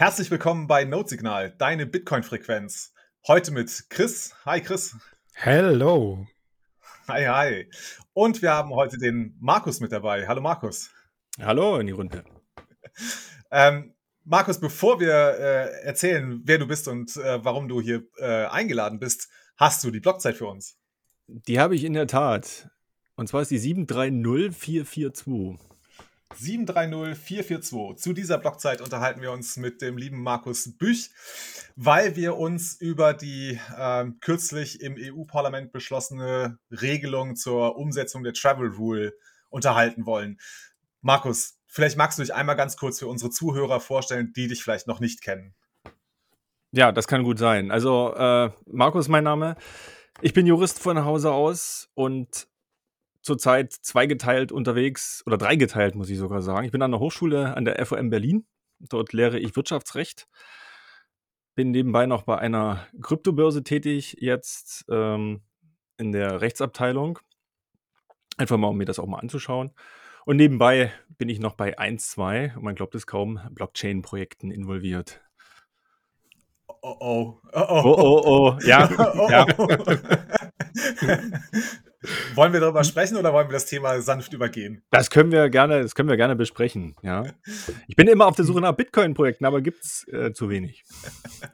Herzlich willkommen bei Notesignal, deine Bitcoin-Frequenz. Heute mit Chris. Hi Chris. Hello. Hi, hi. Und wir haben heute den Markus mit dabei. Hallo Markus. Hallo in die Runde. Ähm, Markus, bevor wir äh, erzählen, wer du bist und äh, warum du hier äh, eingeladen bist, hast du die Blockzeit für uns? Die habe ich in der Tat. Und zwar ist die 730442. 730442. Zu dieser Blockzeit unterhalten wir uns mit dem lieben Markus Büch, weil wir uns über die äh, kürzlich im EU-Parlament beschlossene Regelung zur Umsetzung der Travel Rule unterhalten wollen. Markus, vielleicht magst du dich einmal ganz kurz für unsere Zuhörer vorstellen, die dich vielleicht noch nicht kennen. Ja, das kann gut sein. Also, äh, Markus mein Name. Ich bin Jurist von Hause aus und zurzeit zweigeteilt unterwegs oder dreigeteilt, muss ich sogar sagen. Ich bin an der Hochschule an der FOM Berlin. Dort lehre ich Wirtschaftsrecht. Bin nebenbei noch bei einer Kryptobörse tätig, jetzt ähm, in der Rechtsabteilung. Einfach mal, um mir das auch mal anzuschauen. Und nebenbei bin ich noch bei 1, 2, man glaubt es kaum, Blockchain-Projekten involviert. Oh oh. Oh oh. Oh oh, oh. Ja. oh, ja. Wollen wir darüber sprechen oder wollen wir das Thema sanft übergehen? Das können wir gerne, das können wir gerne besprechen, ja. Ich bin immer auf der Suche nach Bitcoin-Projekten, aber gibt es äh, zu wenig.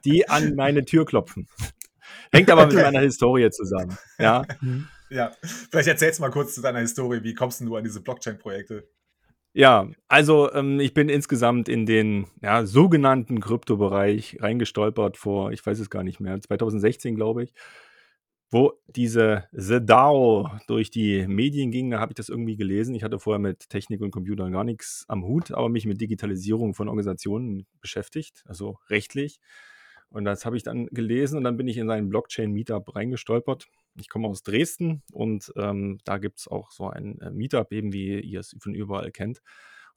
Die an meine Tür klopfen. Hängt aber mit meiner Historie zusammen. Ja. Ja, vielleicht erzählst du mal kurz zu deiner Historie. Wie kommst du an diese Blockchain-Projekte? Ja, also ähm, ich bin insgesamt in den ja, sogenannten Kryptobereich reingestolpert vor, ich weiß es gar nicht mehr, 2016 glaube ich, wo diese The DAO durch die Medien ging. Da habe ich das irgendwie gelesen. Ich hatte vorher mit Technik und Computern gar nichts am Hut, aber mich mit Digitalisierung von Organisationen beschäftigt, also rechtlich. Und das habe ich dann gelesen und dann bin ich in seinen Blockchain-Meetup reingestolpert. Ich komme aus Dresden und ähm, da gibt es auch so ein äh, Meetup, eben wie ihr es von überall kennt.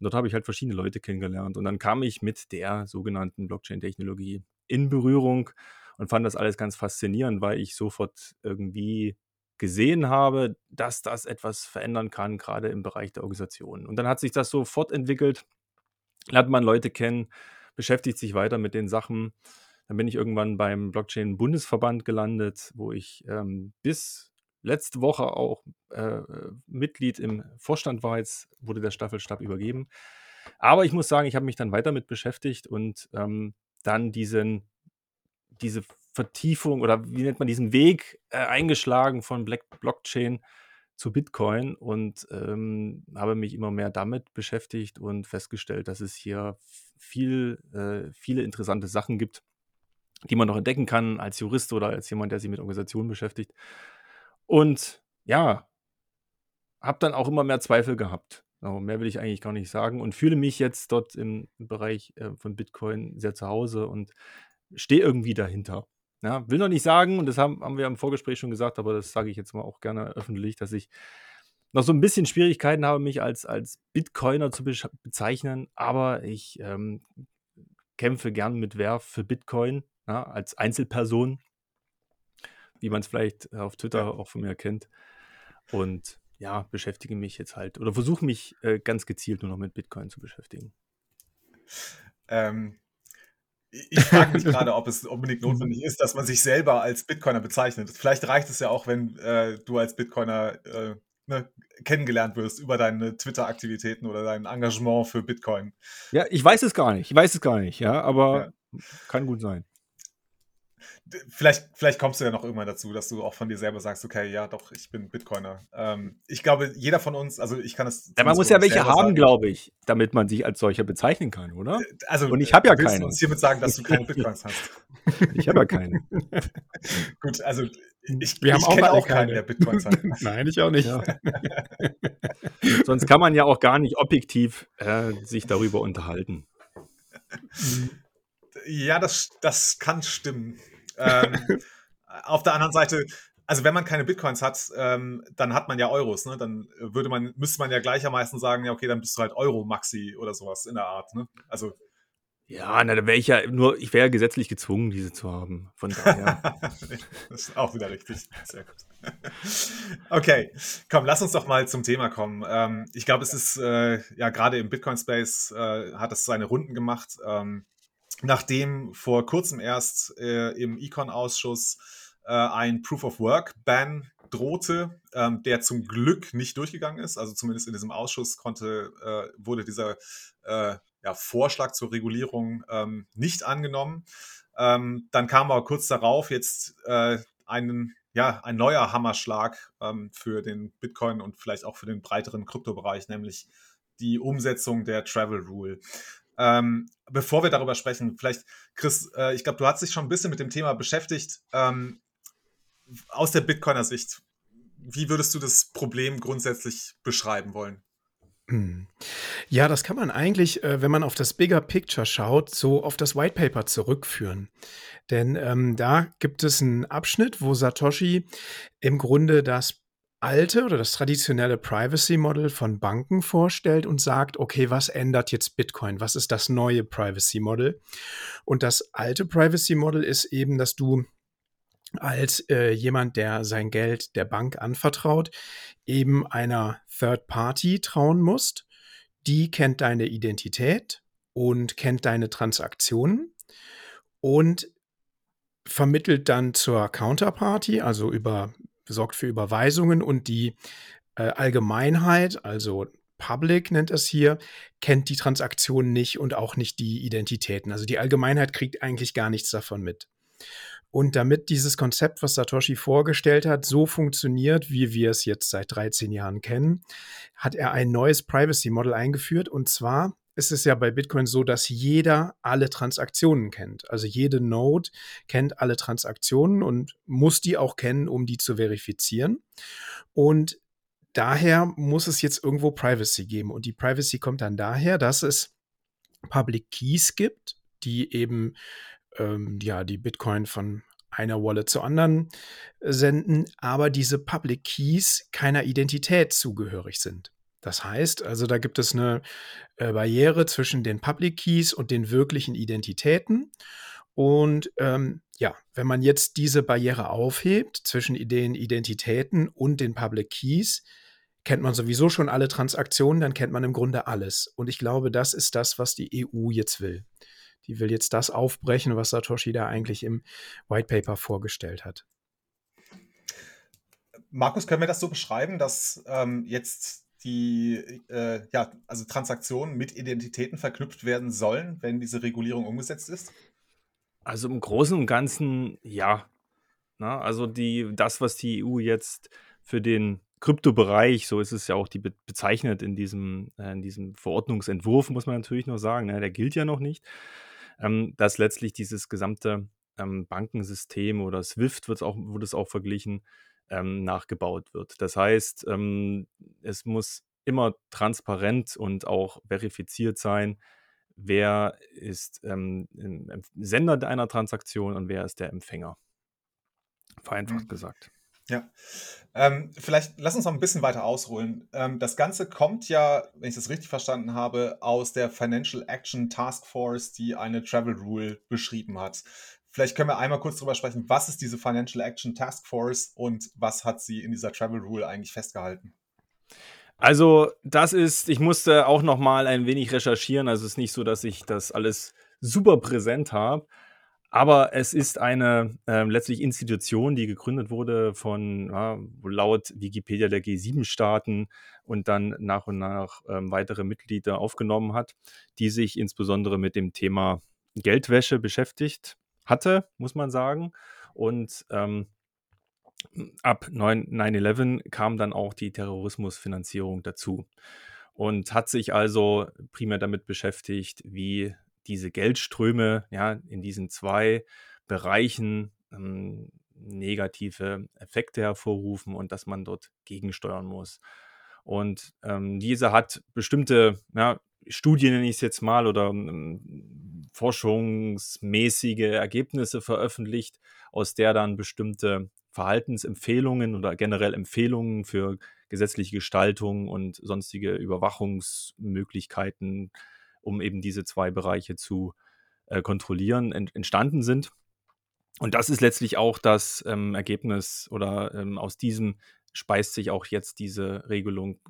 Und dort habe ich halt verschiedene Leute kennengelernt. Und dann kam ich mit der sogenannten Blockchain-Technologie in Berührung und fand das alles ganz faszinierend, weil ich sofort irgendwie gesehen habe, dass das etwas verändern kann, gerade im Bereich der Organisation. Und dann hat sich das so fortentwickelt, lernt man Leute kennen, beschäftigt sich weiter mit den Sachen dann bin ich irgendwann beim Blockchain-Bundesverband gelandet, wo ich ähm, bis letzte Woche auch äh, Mitglied im Vorstand war. Jetzt wurde der Staffelstab übergeben. Aber ich muss sagen, ich habe mich dann weiter mit beschäftigt und ähm, dann diesen, diese Vertiefung oder wie nennt man diesen Weg äh, eingeschlagen von Black Blockchain zu Bitcoin und ähm, habe mich immer mehr damit beschäftigt und festgestellt, dass es hier viel, äh, viele interessante Sachen gibt, die man noch entdecken kann als Jurist oder als jemand, der sich mit Organisationen beschäftigt. Und ja, habe dann auch immer mehr Zweifel gehabt. Also mehr will ich eigentlich gar nicht sagen und fühle mich jetzt dort im Bereich äh, von Bitcoin sehr zu Hause und stehe irgendwie dahinter. Ja, will noch nicht sagen, und das haben, haben wir im Vorgespräch schon gesagt, aber das sage ich jetzt mal auch gerne öffentlich, dass ich noch so ein bisschen Schwierigkeiten habe, mich als, als Bitcoiner zu bezeichnen, aber ich ähm, kämpfe gern mit Werf für Bitcoin ja, als Einzelperson, wie man es vielleicht auf Twitter ja. auch von mir kennt. Und ja, beschäftige mich jetzt halt oder versuche mich äh, ganz gezielt nur noch mit Bitcoin zu beschäftigen. Ähm, ich frage mich gerade, ob es unbedingt notwendig ist, dass man sich selber als Bitcoiner bezeichnet. Vielleicht reicht es ja auch, wenn äh, du als Bitcoiner äh, ne, kennengelernt wirst über deine Twitter-Aktivitäten oder dein Engagement für Bitcoin. Ja, ich weiß es gar nicht. Ich weiß es gar nicht, ja, aber ja. kann gut sein vielleicht, vielleicht kommst du ja noch irgendwann dazu, dass du auch von dir selber sagst, okay, ja, doch, ich bin Bitcoiner. Ähm, ich glaube, jeder von uns, also ich kann es. Ja, man muss ja welche haben, glaube ich, damit man sich als solcher bezeichnen kann, oder? Äh, also, und ich habe ja keine. Du uns hiermit sagen, dass du keine Bitcoins hast. ich habe ja keine. Gut, also ich, Wir ich haben kenne auch, auch keinen, der Bitcoins hat. Nein, ich auch nicht. Ja. Sonst kann man ja auch gar nicht objektiv äh, sich darüber unterhalten. Ja, das, das kann stimmen. Ähm, auf der anderen Seite, also wenn man keine Bitcoins hat, ähm, dann hat man ja Euros, ne? Dann würde man, müsste man ja gleichermaßen sagen, ja, okay, dann bist du halt Euro-Maxi oder sowas in der Art, ne? Also. Ja, na, da wäre ich ja nur, ich wäre ja gesetzlich gezwungen, diese zu haben. Von daher. das ist auch wieder richtig. Sehr gut. okay, komm, lass uns doch mal zum Thema kommen. Ähm, ich glaube, es ist äh, ja gerade im Bitcoin-Space äh, hat es seine Runden gemacht. Ähm, nachdem vor kurzem erst äh, im Econ-Ausschuss äh, ein Proof of Work-Ban drohte, ähm, der zum Glück nicht durchgegangen ist. Also zumindest in diesem Ausschuss konnte, äh, wurde dieser äh, ja, Vorschlag zur Regulierung ähm, nicht angenommen. Ähm, dann kam aber kurz darauf jetzt äh, einen, ja, ein neuer Hammerschlag ähm, für den Bitcoin und vielleicht auch für den breiteren Kryptobereich, nämlich die Umsetzung der Travel Rule. Ähm, bevor wir darüber sprechen, vielleicht, Chris, äh, ich glaube, du hast dich schon ein bisschen mit dem Thema beschäftigt. Ähm, aus der Bitcoiner Sicht, wie würdest du das Problem grundsätzlich beschreiben wollen? Hm. Ja, das kann man eigentlich, äh, wenn man auf das Bigger Picture schaut, so auf das White Paper zurückführen. Denn ähm, da gibt es einen Abschnitt, wo Satoshi im Grunde das alte oder das traditionelle Privacy Model von Banken vorstellt und sagt, okay, was ändert jetzt Bitcoin? Was ist das neue Privacy Model? Und das alte Privacy Model ist eben, dass du als äh, jemand, der sein Geld der Bank anvertraut, eben einer Third Party trauen musst. Die kennt deine Identität und kennt deine Transaktionen und vermittelt dann zur Counterparty, also über, sorgt für Überweisungen und die äh, Allgemeinheit, also Public nennt es hier, kennt die Transaktionen nicht und auch nicht die Identitäten. Also die Allgemeinheit kriegt eigentlich gar nichts davon mit. Und damit dieses Konzept, was Satoshi vorgestellt hat, so funktioniert, wie wir es jetzt seit 13 Jahren kennen, hat er ein neues Privacy Model eingeführt. Und zwar ist es ja bei Bitcoin so, dass jeder alle Transaktionen kennt. Also jede Node kennt alle Transaktionen und muss die auch kennen, um die zu verifizieren. Und daher muss es jetzt irgendwo Privacy geben. Und die Privacy kommt dann daher, dass es Public Keys gibt, die eben ähm, ja, die Bitcoin von einer Wallet zur anderen äh, senden, aber diese Public Keys keiner Identität zugehörig sind. Das heißt, also da gibt es eine äh, Barriere zwischen den Public Keys und den wirklichen Identitäten. Und ähm, ja, wenn man jetzt diese Barriere aufhebt zwischen den Identitäten und den Public Keys, kennt man sowieso schon alle Transaktionen, dann kennt man im Grunde alles. Und ich glaube, das ist das, was die EU jetzt will die will jetzt das aufbrechen, was Satoshi da eigentlich im White Paper vorgestellt hat. Markus, können wir das so beschreiben, dass ähm, jetzt die äh, ja, also Transaktionen mit Identitäten verknüpft werden sollen, wenn diese Regulierung umgesetzt ist? Also im Großen und Ganzen ja. Na, also die, das, was die EU jetzt für den Kryptobereich, so ist es ja auch die bezeichnet in diesem, äh, in diesem Verordnungsentwurf, muss man natürlich noch sagen, ne, der gilt ja noch nicht ähm, dass letztlich dieses gesamte ähm, Bankensystem oder SWIFT wird es auch verglichen, ähm, nachgebaut wird. Das heißt, ähm, es muss immer transparent und auch verifiziert sein, wer ist ähm, Sender einer Transaktion und wer ist der Empfänger. Vereinfacht mhm. gesagt. Ja, ähm, vielleicht lass uns noch ein bisschen weiter ausholen. Ähm, das Ganze kommt ja, wenn ich das richtig verstanden habe, aus der Financial Action Task Force, die eine Travel Rule beschrieben hat. Vielleicht können wir einmal kurz darüber sprechen, was ist diese Financial Action Task Force und was hat sie in dieser Travel Rule eigentlich festgehalten? Also, das ist, ich musste auch noch mal ein wenig recherchieren. Also, es ist nicht so, dass ich das alles super präsent habe. Aber es ist eine äh, letztlich Institution, die gegründet wurde von ja, laut Wikipedia der G7-Staaten und dann nach und nach ähm, weitere Mitglieder aufgenommen hat, die sich insbesondere mit dem Thema Geldwäsche beschäftigt hatte, muss man sagen. Und ähm, ab 9-11 kam dann auch die Terrorismusfinanzierung dazu und hat sich also primär damit beschäftigt, wie diese Geldströme ja in diesen zwei Bereichen ähm, negative Effekte hervorrufen und dass man dort gegensteuern muss. Und ähm, diese hat bestimmte ja, Studien, nenne ich es jetzt mal, oder ähm, forschungsmäßige Ergebnisse veröffentlicht, aus der dann bestimmte Verhaltensempfehlungen oder generell Empfehlungen für gesetzliche Gestaltung und sonstige Überwachungsmöglichkeiten um eben diese zwei Bereiche zu äh, kontrollieren, ent entstanden sind. Und das ist letztlich auch das ähm, Ergebnis oder ähm, aus diesem speist sich auch jetzt diese Regelung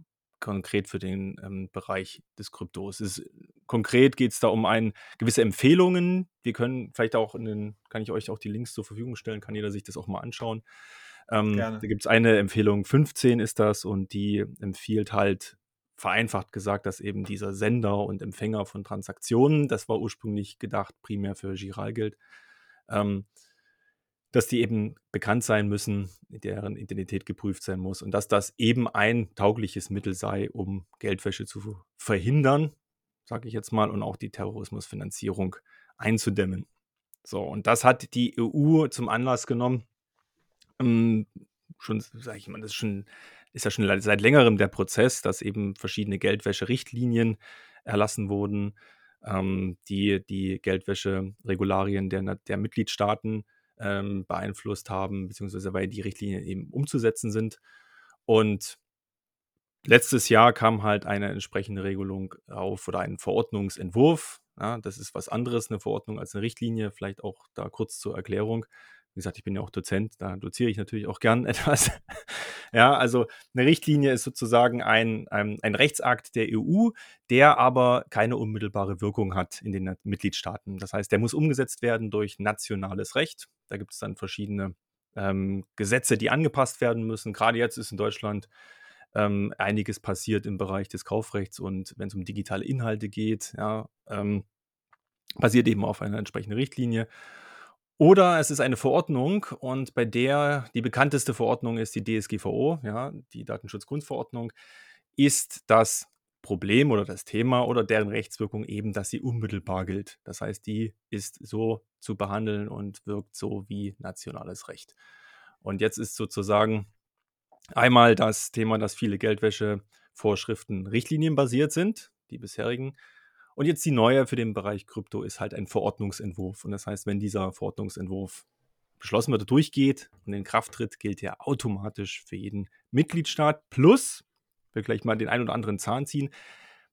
konkret für den ähm, Bereich des Kryptos. Ist, konkret geht es da um ein, gewisse Empfehlungen. Wir können vielleicht auch in den, kann ich euch auch die Links zur Verfügung stellen, kann jeder sich das auch mal anschauen. Ähm, da gibt es eine Empfehlung, 15 ist das, und die empfiehlt halt vereinfacht gesagt, dass eben dieser Sender und Empfänger von Transaktionen, das war ursprünglich gedacht primär für Giralgeld, ähm, dass die eben bekannt sein müssen, deren Identität geprüft sein muss und dass das eben ein taugliches Mittel sei, um Geldwäsche zu verhindern, sage ich jetzt mal, und auch die Terrorismusfinanzierung einzudämmen. So, und das hat die EU zum Anlass genommen, ähm, schon, sage ich mal, das ist schon ist ja schon seit längerem der Prozess, dass eben verschiedene Geldwäsche-Richtlinien erlassen wurden, ähm, die die Geldwäsche-Regularien der, der Mitgliedstaaten ähm, beeinflusst haben, beziehungsweise weil die Richtlinien eben umzusetzen sind. Und letztes Jahr kam halt eine entsprechende Regelung auf oder ein Verordnungsentwurf. Ja, das ist was anderes, eine Verordnung als eine Richtlinie. Vielleicht auch da kurz zur Erklärung. Wie gesagt, ich bin ja auch Dozent, da doziere ich natürlich auch gern etwas. ja, also eine Richtlinie ist sozusagen ein, ein, ein, Rechtsakt der EU, der aber keine unmittelbare Wirkung hat in den Mitgliedstaaten. Das heißt, der muss umgesetzt werden durch nationales Recht. Da gibt es dann verschiedene ähm, Gesetze, die angepasst werden müssen. Gerade jetzt ist in Deutschland ähm, einiges passiert im Bereich des Kaufrechts und wenn es um digitale Inhalte geht, ja, ähm, basiert eben auf einer entsprechenden Richtlinie. Oder es ist eine Verordnung und bei der die bekannteste Verordnung ist die DSGVO, ja, die Datenschutzgrundverordnung, ist das Problem oder das Thema oder deren Rechtswirkung eben, dass sie unmittelbar gilt. Das heißt, die ist so zu behandeln und wirkt so wie nationales Recht. Und jetzt ist sozusagen einmal das Thema, dass viele Geldwäschevorschriften richtlinienbasiert sind, die bisherigen, und jetzt die neue für den Bereich Krypto ist halt ein Verordnungsentwurf. Und das heißt, wenn dieser Verordnungsentwurf beschlossen wird, durchgeht und in Kraft tritt, gilt er automatisch für jeden Mitgliedstaat. Plus, will gleich mal den einen oder anderen Zahn ziehen,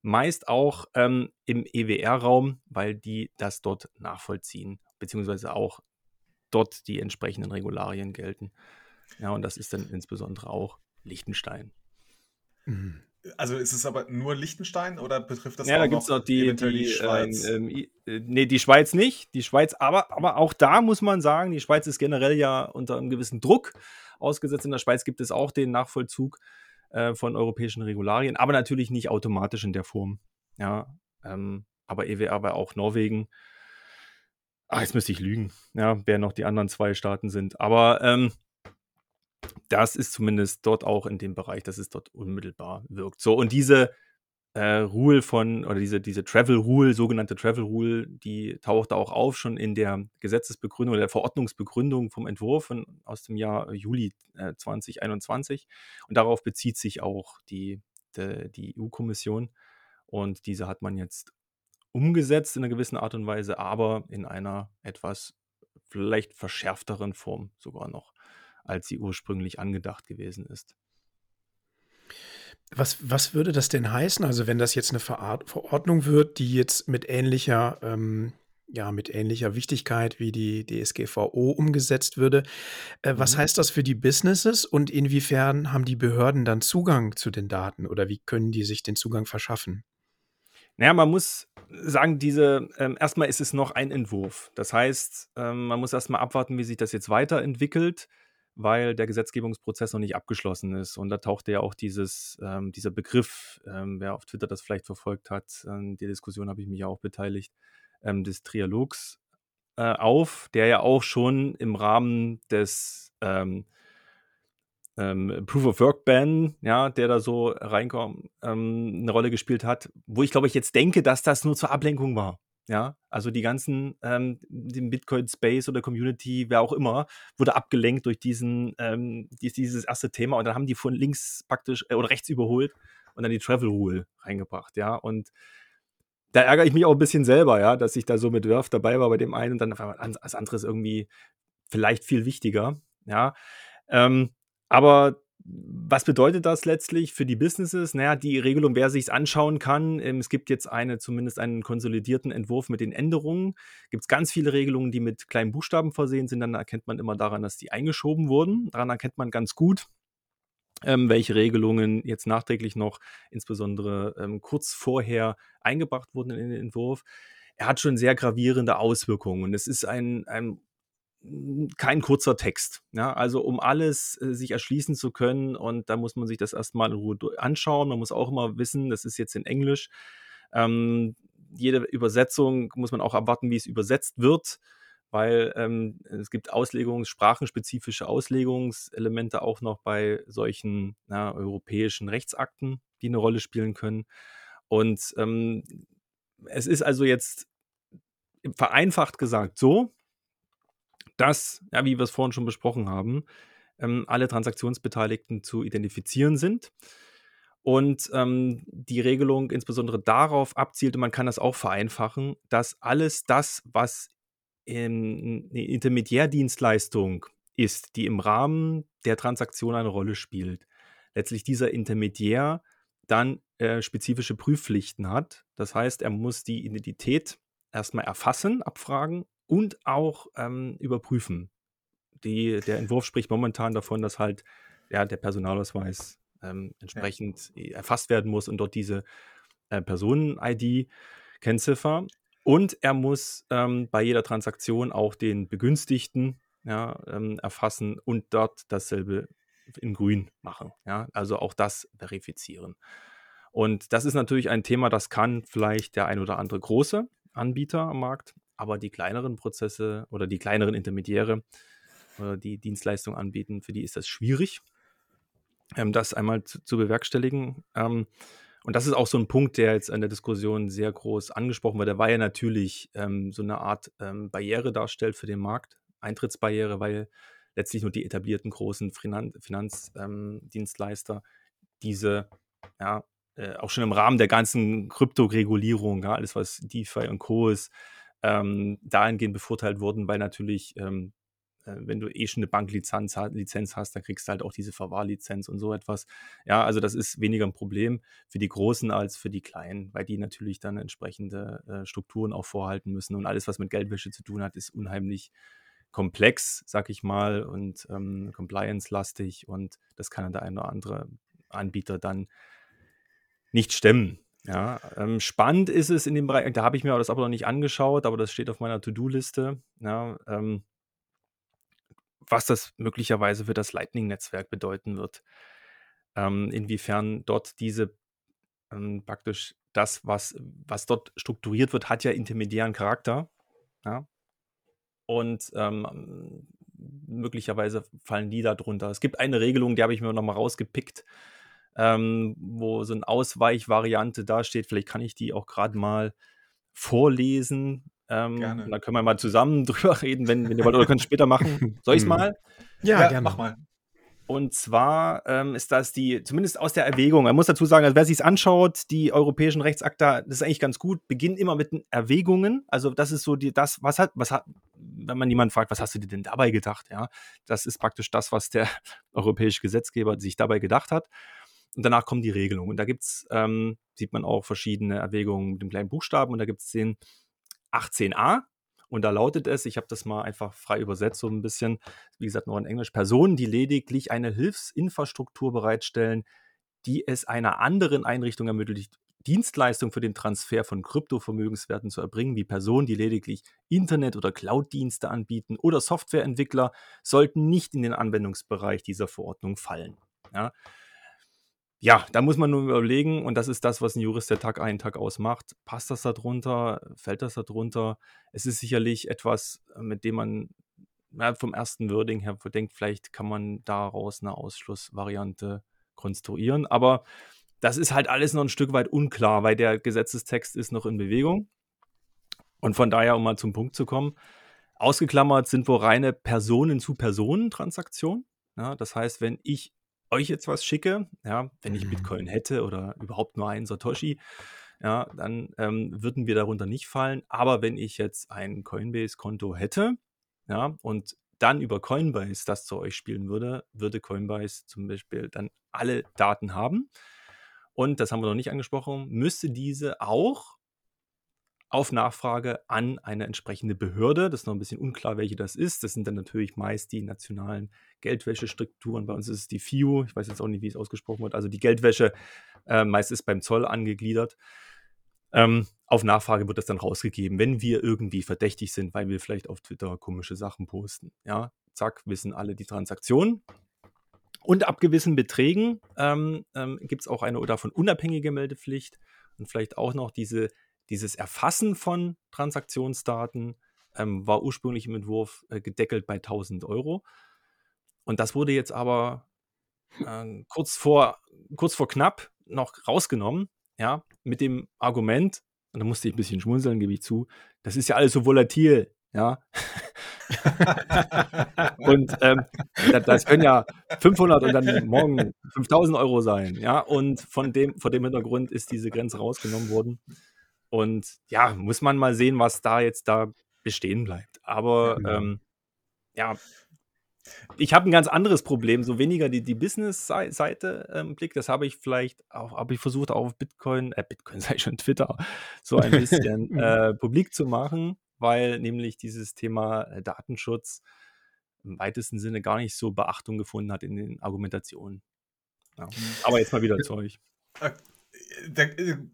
meist auch ähm, im EWR-Raum, weil die das dort nachvollziehen, beziehungsweise auch dort die entsprechenden Regularien gelten. Ja, und das ist dann insbesondere auch Liechtenstein. Mhm. Also ist es aber nur Liechtenstein oder betrifft das ja, auch da gibt's noch die, die, die Schweiz? Ähm, ähm, nee, die Schweiz nicht. Die Schweiz, aber, aber auch da muss man sagen, die Schweiz ist generell ja unter einem gewissen Druck ausgesetzt. In der Schweiz gibt es auch den Nachvollzug äh, von europäischen Regularien, aber natürlich nicht automatisch in der Form. Ja, ähm, aber EWR war auch Norwegen. Ah, jetzt müsste ich lügen, ja, wer noch die anderen zwei Staaten sind. Aber ähm, das ist zumindest dort auch in dem Bereich, dass es dort unmittelbar wirkt. So, und diese äh, Rule von, oder diese, diese Travel Rule, sogenannte Travel Rule, die tauchte auch auf schon in der Gesetzesbegründung oder der Verordnungsbegründung vom Entwurf von, aus dem Jahr Juli äh, 2021. Und darauf bezieht sich auch die, die, die EU-Kommission. Und diese hat man jetzt umgesetzt in einer gewissen Art und Weise, aber in einer etwas vielleicht verschärfteren Form sogar noch als sie ursprünglich angedacht gewesen ist. Was, was würde das denn heißen? Also, wenn das jetzt eine Verordnung wird, die jetzt mit ähnlicher, ähm, ja, mit ähnlicher Wichtigkeit wie die DSGVO umgesetzt würde, äh, was mhm. heißt das für die Businesses und inwiefern haben die Behörden dann Zugang zu den Daten oder wie können die sich den Zugang verschaffen? Naja, man muss sagen, diese, ähm, erstmal ist es noch ein Entwurf. Das heißt, ähm, man muss erstmal abwarten, wie sich das jetzt weiterentwickelt weil der Gesetzgebungsprozess noch nicht abgeschlossen ist. Und da tauchte ja auch dieses, ähm, dieser Begriff, ähm, wer auf Twitter das vielleicht verfolgt hat, an der Diskussion habe ich mich ja auch beteiligt, ähm, des Trialogs äh, auf, der ja auch schon im Rahmen des ähm, ähm, Proof of Work Ban, ja, der da so reinkommt, ähm, eine Rolle gespielt hat, wo ich glaube ich jetzt denke, dass das nur zur Ablenkung war. Ja, also die ganzen, ähm, den Bitcoin-Space oder Community, wer auch immer, wurde abgelenkt durch diesen, ähm, dieses erste Thema und dann haben die von links praktisch äh, oder rechts überholt und dann die Travel Rule reingebracht, ja. Und da ärgere ich mich auch ein bisschen selber, ja, dass ich da so mit Werf dabei war bei dem einen und dann als anderes irgendwie vielleicht viel wichtiger, ja. Ähm, aber was bedeutet das letztlich für die Businesses? Naja, die Regelung, wer sich es anschauen kann, ähm, es gibt jetzt eine, zumindest einen konsolidierten Entwurf mit den Änderungen. Gibt es ganz viele Regelungen, die mit kleinen Buchstaben versehen sind. Dann erkennt man immer daran, dass die eingeschoben wurden. Daran erkennt man ganz gut, ähm, welche Regelungen jetzt nachträglich noch, insbesondere ähm, kurz vorher, eingebracht wurden in den Entwurf. Er hat schon sehr gravierende Auswirkungen und es ist ein, ein kein kurzer Text. Ja, also um alles äh, sich erschließen zu können und da muss man sich das erstmal in Ruhe anschauen. Man muss auch immer wissen, das ist jetzt in Englisch. Ähm, jede Übersetzung muss man auch erwarten, wie es übersetzt wird weil ähm, es gibt Auslegungs-, sprachenspezifische Auslegungselemente auch noch bei solchen na, europäischen Rechtsakten, die eine Rolle spielen können. Und ähm, es ist also jetzt vereinfacht gesagt so, dass, ja, wie wir es vorhin schon besprochen haben, ähm, alle Transaktionsbeteiligten zu identifizieren sind. Und ähm, die Regelung insbesondere darauf abzielt, und man kann das auch vereinfachen, dass alles das, was ähm, eine Intermediärdienstleistung ist, die im Rahmen der Transaktion eine Rolle spielt. Letztlich dieser Intermediär dann äh, spezifische Prüfpflichten hat. Das heißt, er muss die Identität erstmal erfassen, abfragen und auch ähm, überprüfen. Die, der Entwurf spricht momentan davon, dass halt ja, der Personalausweis ähm, entsprechend ja. erfasst werden muss und dort diese äh, Personen-ID, Kennziffer. Und er muss ähm, bei jeder Transaktion auch den Begünstigten ja, ähm, erfassen und dort dasselbe in grün machen. Ja? Also auch das verifizieren. Und das ist natürlich ein Thema, das kann vielleicht der ein oder andere große Anbieter am Markt, aber die kleineren Prozesse oder die kleineren Intermediäre oder die Dienstleistungen anbieten, für die ist das schwierig, ähm, das einmal zu, zu bewerkstelligen. Ähm, und das ist auch so ein Punkt, der jetzt in der Diskussion sehr groß angesprochen wird. Der war ja natürlich ähm, so eine Art ähm, Barriere darstellt für den Markt, Eintrittsbarriere, weil letztlich nur die etablierten großen Finanzdienstleister ähm, diese, ja, äh, auch schon im Rahmen der ganzen Kryptoregulierung, ja, alles was DeFi und Co. ist, ähm, dahingehend bevorteilt wurden, weil natürlich ähm, äh, wenn du eh schon eine Banklizenz Lizenz hast, dann kriegst du halt auch diese Verwahrlizenz und so etwas. Ja, also das ist weniger ein Problem für die Großen als für die Kleinen, weil die natürlich dann entsprechende äh, Strukturen auch vorhalten müssen. Und alles, was mit Geldwäsche zu tun hat, ist unheimlich komplex, sag ich mal, und ähm, compliance-lastig. Und das kann dann der eine oder andere Anbieter dann nicht stemmen. Ja, ähm, spannend ist es in dem Bereich, da habe ich mir das aber noch nicht angeschaut, aber das steht auf meiner To-Do-Liste. Ja, ähm, was das möglicherweise für das Lightning-Netzwerk bedeuten wird. Ähm, inwiefern dort diese ähm, praktisch das, was, was dort strukturiert wird, hat ja intermediären Charakter. Ja? Und ähm, möglicherweise fallen die da drunter. Es gibt eine Regelung, die habe ich mir nochmal rausgepickt, ähm, wo so eine Ausweichvariante dasteht. Vielleicht kann ich die auch gerade mal vorlesen. Ähm, gerne. dann können wir mal zusammen drüber reden, wenn, wenn ihr wollt, oder könnt später machen. Soll ich es mhm. mal? Ja, ja, gerne. Mach mal. Und zwar ähm, ist das die, zumindest aus der Erwägung, man muss dazu sagen, also wer sich es anschaut, die europäischen Rechtsakte, das ist eigentlich ganz gut, beginnen immer mit den Erwägungen. Also das ist so die, das, was hat, was hat, wenn man jemanden fragt, was hast du dir denn dabei gedacht? Ja, das ist praktisch das, was der europäische Gesetzgeber sich dabei gedacht hat. Und danach kommen die Regelungen. Und da gibt es, ähm, sieht man auch verschiedene Erwägungen mit dem kleinen Buchstaben. Und da gibt es den 18a. Und da lautet es, ich habe das mal einfach frei übersetzt, so ein bisschen, wie gesagt, noch in Englisch, Personen, die lediglich eine Hilfsinfrastruktur bereitstellen, die es einer anderen Einrichtung ermöglicht, Dienstleistungen für den Transfer von Kryptovermögenswerten zu erbringen, wie Personen, die lediglich Internet- oder Cloud-Dienste anbieten oder Softwareentwickler, sollten nicht in den Anwendungsbereich dieser Verordnung fallen. Ja? Ja, da muss man nur überlegen, und das ist das, was ein Jurist der Tag ein, Tag aus macht. Passt das da drunter? Fällt das da drunter? Es ist sicherlich etwas, mit dem man ja, vom ersten Wording her denkt, vielleicht kann man daraus eine Ausschlussvariante konstruieren. Aber das ist halt alles noch ein Stück weit unklar, weil der Gesetzestext ist noch in Bewegung. Und von daher, um mal zum Punkt zu kommen, ausgeklammert sind wohl reine Personen-zu-Personen-Transaktionen. Ja, das heißt, wenn ich euch jetzt was schicke, ja, wenn ich mhm. Bitcoin hätte oder überhaupt nur einen Satoshi, ja, dann ähm, würden wir darunter nicht fallen. Aber wenn ich jetzt ein Coinbase-Konto hätte, ja, und dann über Coinbase das zu euch spielen würde, würde Coinbase zum Beispiel dann alle Daten haben. Und das haben wir noch nicht angesprochen, müsste diese auch auf Nachfrage an eine entsprechende Behörde. Das ist noch ein bisschen unklar, welche das ist. Das sind dann natürlich meist die nationalen Geldwäschestrukturen. Bei uns ist es die FIU. Ich weiß jetzt auch nicht, wie es ausgesprochen wird. Also die Geldwäsche äh, meist ist beim Zoll angegliedert. Ähm, auf Nachfrage wird das dann rausgegeben, wenn wir irgendwie verdächtig sind, weil wir vielleicht auf Twitter komische Sachen posten. Ja, zack, wissen alle die Transaktionen. Und ab gewissen Beträgen ähm, ähm, gibt es auch eine davon unabhängige Meldepflicht und vielleicht auch noch diese dieses Erfassen von Transaktionsdaten ähm, war ursprünglich im Entwurf äh, gedeckelt bei 1000 Euro. Und das wurde jetzt aber äh, kurz, vor, kurz vor knapp noch rausgenommen, ja, mit dem Argument, und da musste ich ein bisschen schmunzeln, gebe ich zu, das ist ja alles so volatil, ja. und ähm, das können ja 500 und dann morgen 5000 Euro sein, ja. Und von dem, vor dem Hintergrund ist diese Grenze rausgenommen worden. Und ja, muss man mal sehen, was da jetzt da bestehen bleibt. Aber ja, genau. ähm, ja ich habe ein ganz anderes Problem, so weniger die, die Business-Seite im ähm, Blick. Das habe ich vielleicht auch, habe ich versucht, auch auf Bitcoin, äh, Bitcoin sei schon Twitter, so ein bisschen mhm. äh, publik zu machen, weil nämlich dieses Thema äh, Datenschutz im weitesten Sinne gar nicht so Beachtung gefunden hat in den Argumentationen. Ja. Mhm. Aber jetzt mal wieder zu euch. Da,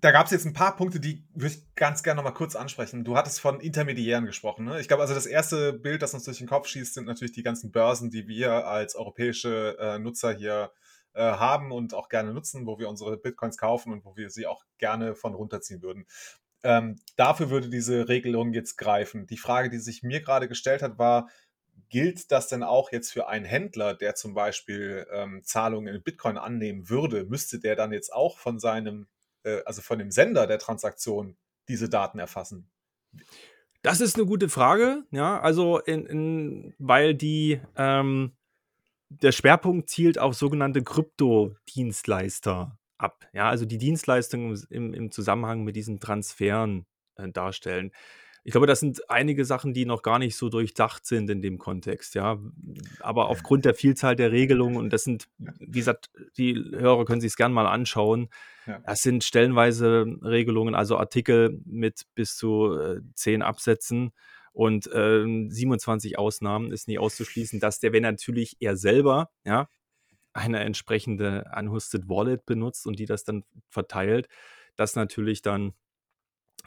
da gab es jetzt ein paar Punkte, die würde ich ganz gerne noch mal kurz ansprechen. Du hattest von Intermediären gesprochen. Ne? Ich glaube, also das erste Bild, das uns durch den Kopf schießt, sind natürlich die ganzen Börsen, die wir als europäische äh, Nutzer hier äh, haben und auch gerne nutzen, wo wir unsere Bitcoins kaufen und wo wir sie auch gerne von runterziehen würden. Ähm, dafür würde diese Regelung jetzt greifen. Die Frage, die sich mir gerade gestellt hat, war, gilt das denn auch jetzt für einen Händler, der zum Beispiel ähm, Zahlungen in Bitcoin annehmen würde? Müsste der dann jetzt auch von seinem, äh, also von dem Sender der Transaktion diese Daten erfassen? Das ist eine gute Frage, ja, also in, in, weil die ähm, der Schwerpunkt zielt auf sogenannte Kryptodienstleister ab, ja, also die Dienstleistungen im, im Zusammenhang mit diesen Transferen äh, darstellen ich glaube, das sind einige Sachen, die noch gar nicht so durchdacht sind in dem Kontext, ja. Aber aufgrund der Vielzahl der Regelungen, und das sind, wie gesagt, die Hörer können sich es gerne mal anschauen, ja. das sind stellenweise Regelungen, also Artikel mit bis zu äh, zehn Absätzen und äh, 27 Ausnahmen ist nicht auszuschließen, dass der, wenn natürlich er selber, ja, eine entsprechende unhosted Wallet benutzt und die das dann verteilt, dass natürlich dann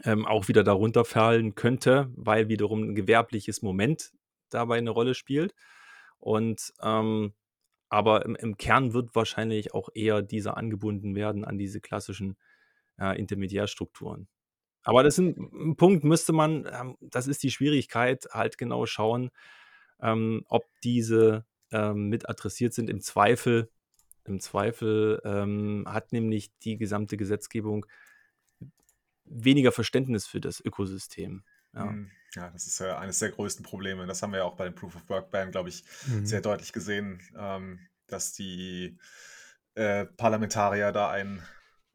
ähm, auch wieder darunter fallen könnte, weil wiederum ein gewerbliches Moment dabei eine Rolle spielt. Und ähm, aber im, im, Kern wird wahrscheinlich auch eher dieser angebunden werden an diese klassischen äh, Intermediärstrukturen. Aber das ist ein, ein Punkt, müsste man, ähm, das ist die Schwierigkeit, halt genau schauen, ähm, ob diese ähm, mit adressiert sind. Im Zweifel, im Zweifel ähm, hat nämlich die gesamte Gesetzgebung weniger Verständnis für das Ökosystem. Ja. Hm, ja, das ist ja eines der größten Probleme. Das haben wir ja auch bei dem Proof of Work Ban, glaube ich, mhm. sehr deutlich gesehen, ähm, dass die äh, Parlamentarier da ein,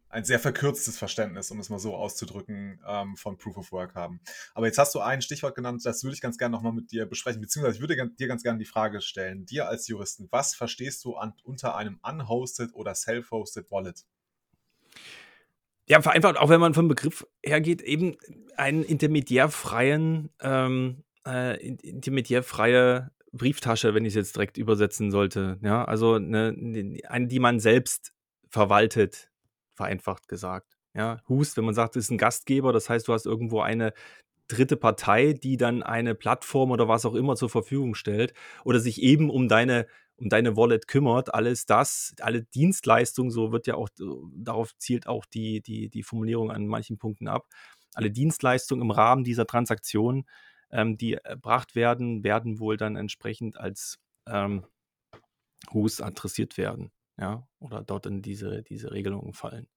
ein sehr verkürztes Verständnis, um es mal so auszudrücken, ähm, von Proof of Work haben. Aber jetzt hast du ein Stichwort genannt, das würde ich ganz gerne nochmal mit dir besprechen, beziehungsweise ich würde dir ganz gerne die Frage stellen, dir als Juristen, was verstehst du an, unter einem unhosted oder self-hosted Wallet? Ja, vereinfacht, auch wenn man vom Begriff hergeht, eben einen intermediärfreien, ähm, äh, intermediärfreie Brieftasche, wenn ich es jetzt direkt übersetzen sollte. Ja, also eine, eine, die man selbst verwaltet, vereinfacht gesagt. Ja, Hust, wenn man sagt, ist ein Gastgeber, das heißt, du hast irgendwo eine dritte Partei, die dann eine Plattform oder was auch immer zur Verfügung stellt oder sich eben um deine um deine Wallet kümmert, alles das, alle Dienstleistungen, so wird ja auch, darauf zielt auch die, die, die Formulierung an manchen Punkten ab, alle Dienstleistungen im Rahmen dieser Transaktion, ähm, die erbracht werden, werden wohl dann entsprechend als ähm, adressiert werden, ja, oder dort in diese, diese Regelungen fallen.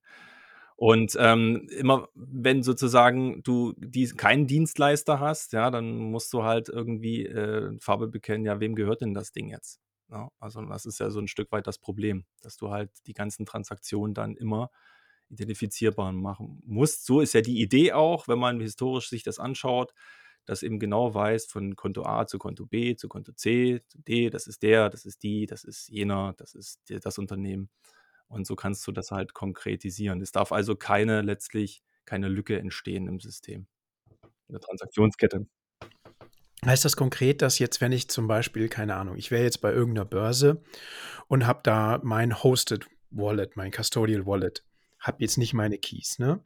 Und ähm, immer wenn sozusagen du die, keinen Dienstleister hast, ja, dann musst du halt irgendwie äh, Farbe bekennen, ja, wem gehört denn das Ding jetzt? Ja, also das ist ja so ein Stück weit das Problem, dass du halt die ganzen Transaktionen dann immer identifizierbar machen musst. So ist ja die Idee auch, wenn man historisch sich das anschaut, dass eben genau weiß von Konto A zu Konto B zu Konto C zu D, das ist der, das ist die, das ist jener, das ist das Unternehmen. Und so kannst du das halt konkretisieren. Es darf also keine letztlich keine Lücke entstehen im System. in der Transaktionskette. Heißt das konkret, dass jetzt, wenn ich zum Beispiel, keine Ahnung, ich wäre jetzt bei irgendeiner Börse und habe da mein Hosted Wallet, mein Custodial Wallet, habe jetzt nicht meine Keys, ne?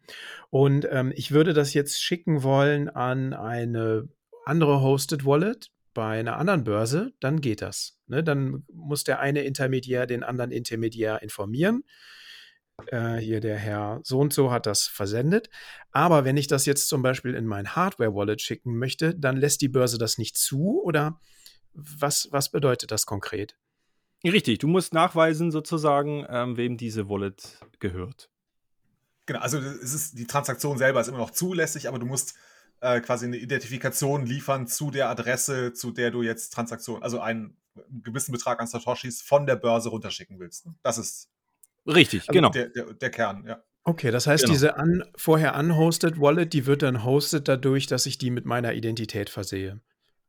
Und ähm, ich würde das jetzt schicken wollen an eine andere Hosted Wallet bei einer anderen Börse, dann geht das. Ne? Dann muss der eine Intermediär den anderen Intermediär informieren. Äh, hier der Herr so und so hat das versendet. Aber wenn ich das jetzt zum Beispiel in mein Hardware-Wallet schicken möchte, dann lässt die Börse das nicht zu oder was, was bedeutet das konkret? Richtig, du musst nachweisen sozusagen, ähm, wem diese Wallet gehört. Genau, also es ist, die Transaktion selber ist immer noch zulässig, aber du musst äh, quasi eine Identifikation liefern zu der Adresse, zu der du jetzt Transaktion, also einen gewissen Betrag an Satoshis von der Börse runterschicken willst. Das ist Richtig, also genau. Der, der, der, Kern, ja. Okay, das heißt, genau. diese un, vorher unhosted Wallet, die wird dann hosted dadurch, dass ich die mit meiner Identität versehe.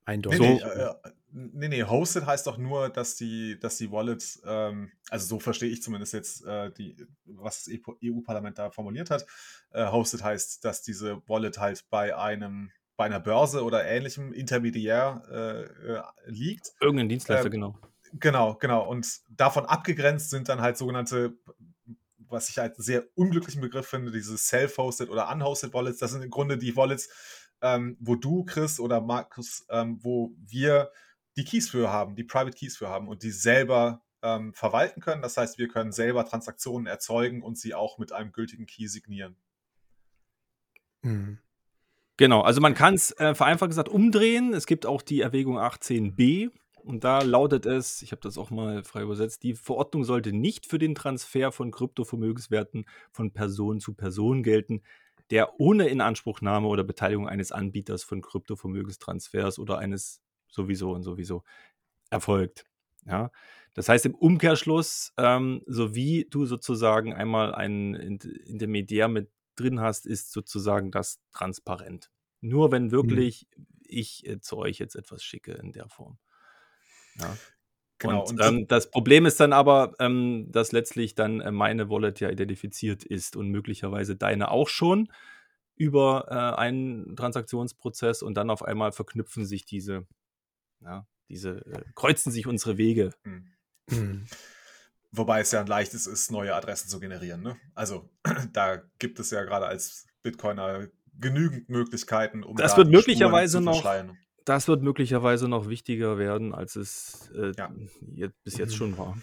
Eindeutig. Nee, nee, äh, nee, nee, hosted heißt doch nur, dass die, dass die Wallet, ähm, also so verstehe ich zumindest jetzt, äh, die, was das EU-Parlament da formuliert hat. Äh, hosted heißt, dass diese Wallet halt bei einem bei einer Börse oder ähnlichem Intermediär äh, äh, liegt. Irgendein Dienstleister, ähm, genau. Genau, genau. Und davon abgegrenzt sind dann halt sogenannte, was ich halt sehr unglücklichen Begriff finde, diese self-hosted oder unhosted Wallets. Das sind im Grunde die Wallets, ähm, wo du, Chris oder Markus, ähm, wo wir die Keys für haben, die Private Keys für haben und die selber ähm, verwalten können. Das heißt, wir können selber Transaktionen erzeugen und sie auch mit einem gültigen Key signieren. Mhm. Genau, also man kann es äh, vereinfacht gesagt umdrehen. Es gibt auch die Erwägung 18b. Und da lautet es, ich habe das auch mal frei übersetzt, die Verordnung sollte nicht für den Transfer von Kryptovermögenswerten von Person zu Person gelten, der ohne Inanspruchnahme oder Beteiligung eines Anbieters von Kryptovermögenstransfers oder eines sowieso und sowieso erfolgt. Ja, das heißt im Umkehrschluss, ähm, so wie du sozusagen einmal einen Intermediär mit drin hast, ist sozusagen das transparent. Nur wenn mhm. wirklich mhm. ich äh, zu euch jetzt etwas schicke in der Form. Ja. Genau. Und, und ähm, das Problem ist dann aber, ähm, dass letztlich dann äh, meine Wallet ja identifiziert ist und möglicherweise deine auch schon über äh, einen Transaktionsprozess und dann auf einmal verknüpfen sich diese, ja, diese, äh, kreuzen sich unsere Wege. Hm. Hm. Wobei es ja ein leichtes ist, neue Adressen zu generieren. Ne? Also da gibt es ja gerade als Bitcoiner genügend Möglichkeiten, um das da wird möglicherweise noch das wird möglicherweise noch wichtiger werden, als es äh, ja. jetzt, bis jetzt mhm. schon war.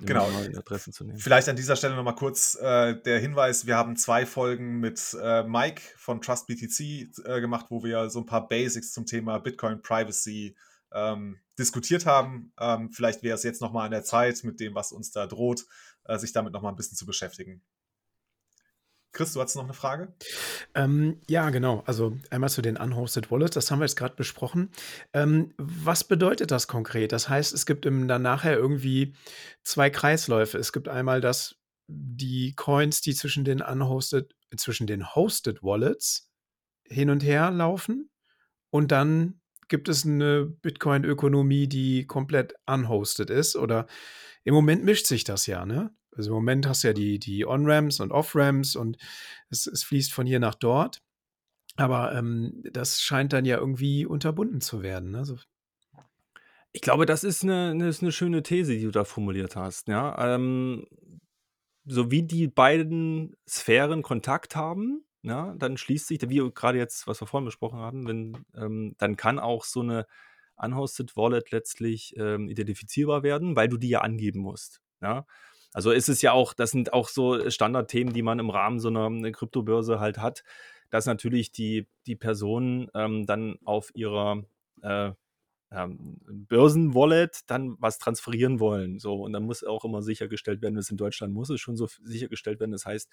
Genau. Adressen zu nehmen. Vielleicht an dieser Stelle nochmal kurz äh, der Hinweis: Wir haben zwei Folgen mit äh, Mike von TrustBTC äh, gemacht, wo wir so ein paar Basics zum Thema Bitcoin Privacy ähm, diskutiert haben. Ähm, vielleicht wäre es jetzt nochmal an der Zeit, mit dem, was uns da droht, äh, sich damit nochmal ein bisschen zu beschäftigen. Chris, du hast noch eine Frage? Ähm, ja, genau. Also einmal zu den Unhosted Wallets, das haben wir jetzt gerade besprochen. Ähm, was bedeutet das konkret? Das heißt, es gibt im, dann nachher irgendwie zwei Kreisläufe. Es gibt einmal das, die Coins, die zwischen den Unhosted, zwischen den Hosted Wallets hin und her laufen. Und dann gibt es eine Bitcoin-Ökonomie, die komplett unhosted ist. Oder im Moment mischt sich das ja, ne? Also im Moment hast du ja die, die On-Ramps und Off-Ramps und es, es fließt von hier nach dort. Aber ähm, das scheint dann ja irgendwie unterbunden zu werden. Ne? So. Ich glaube, das ist eine, eine, ist eine, schöne These, die du da formuliert hast. Ja? Ähm, so wie die beiden Sphären Kontakt haben, ja, dann schließt sich, wie gerade jetzt, was wir vorhin besprochen haben, wenn, ähm, dann kann auch so eine unhosted Wallet letztlich ähm, identifizierbar werden, weil du die ja angeben musst. Ja? Also ist es ja auch, das sind auch so Standardthemen, die man im Rahmen so einer, einer Kryptobörse halt hat, dass natürlich die, die Personen ähm, dann auf ihrer äh, ähm, Börsenwallet dann was transferieren wollen. So, und dann muss auch immer sichergestellt werden, dass in Deutschland muss es schon so sichergestellt werden. Das heißt,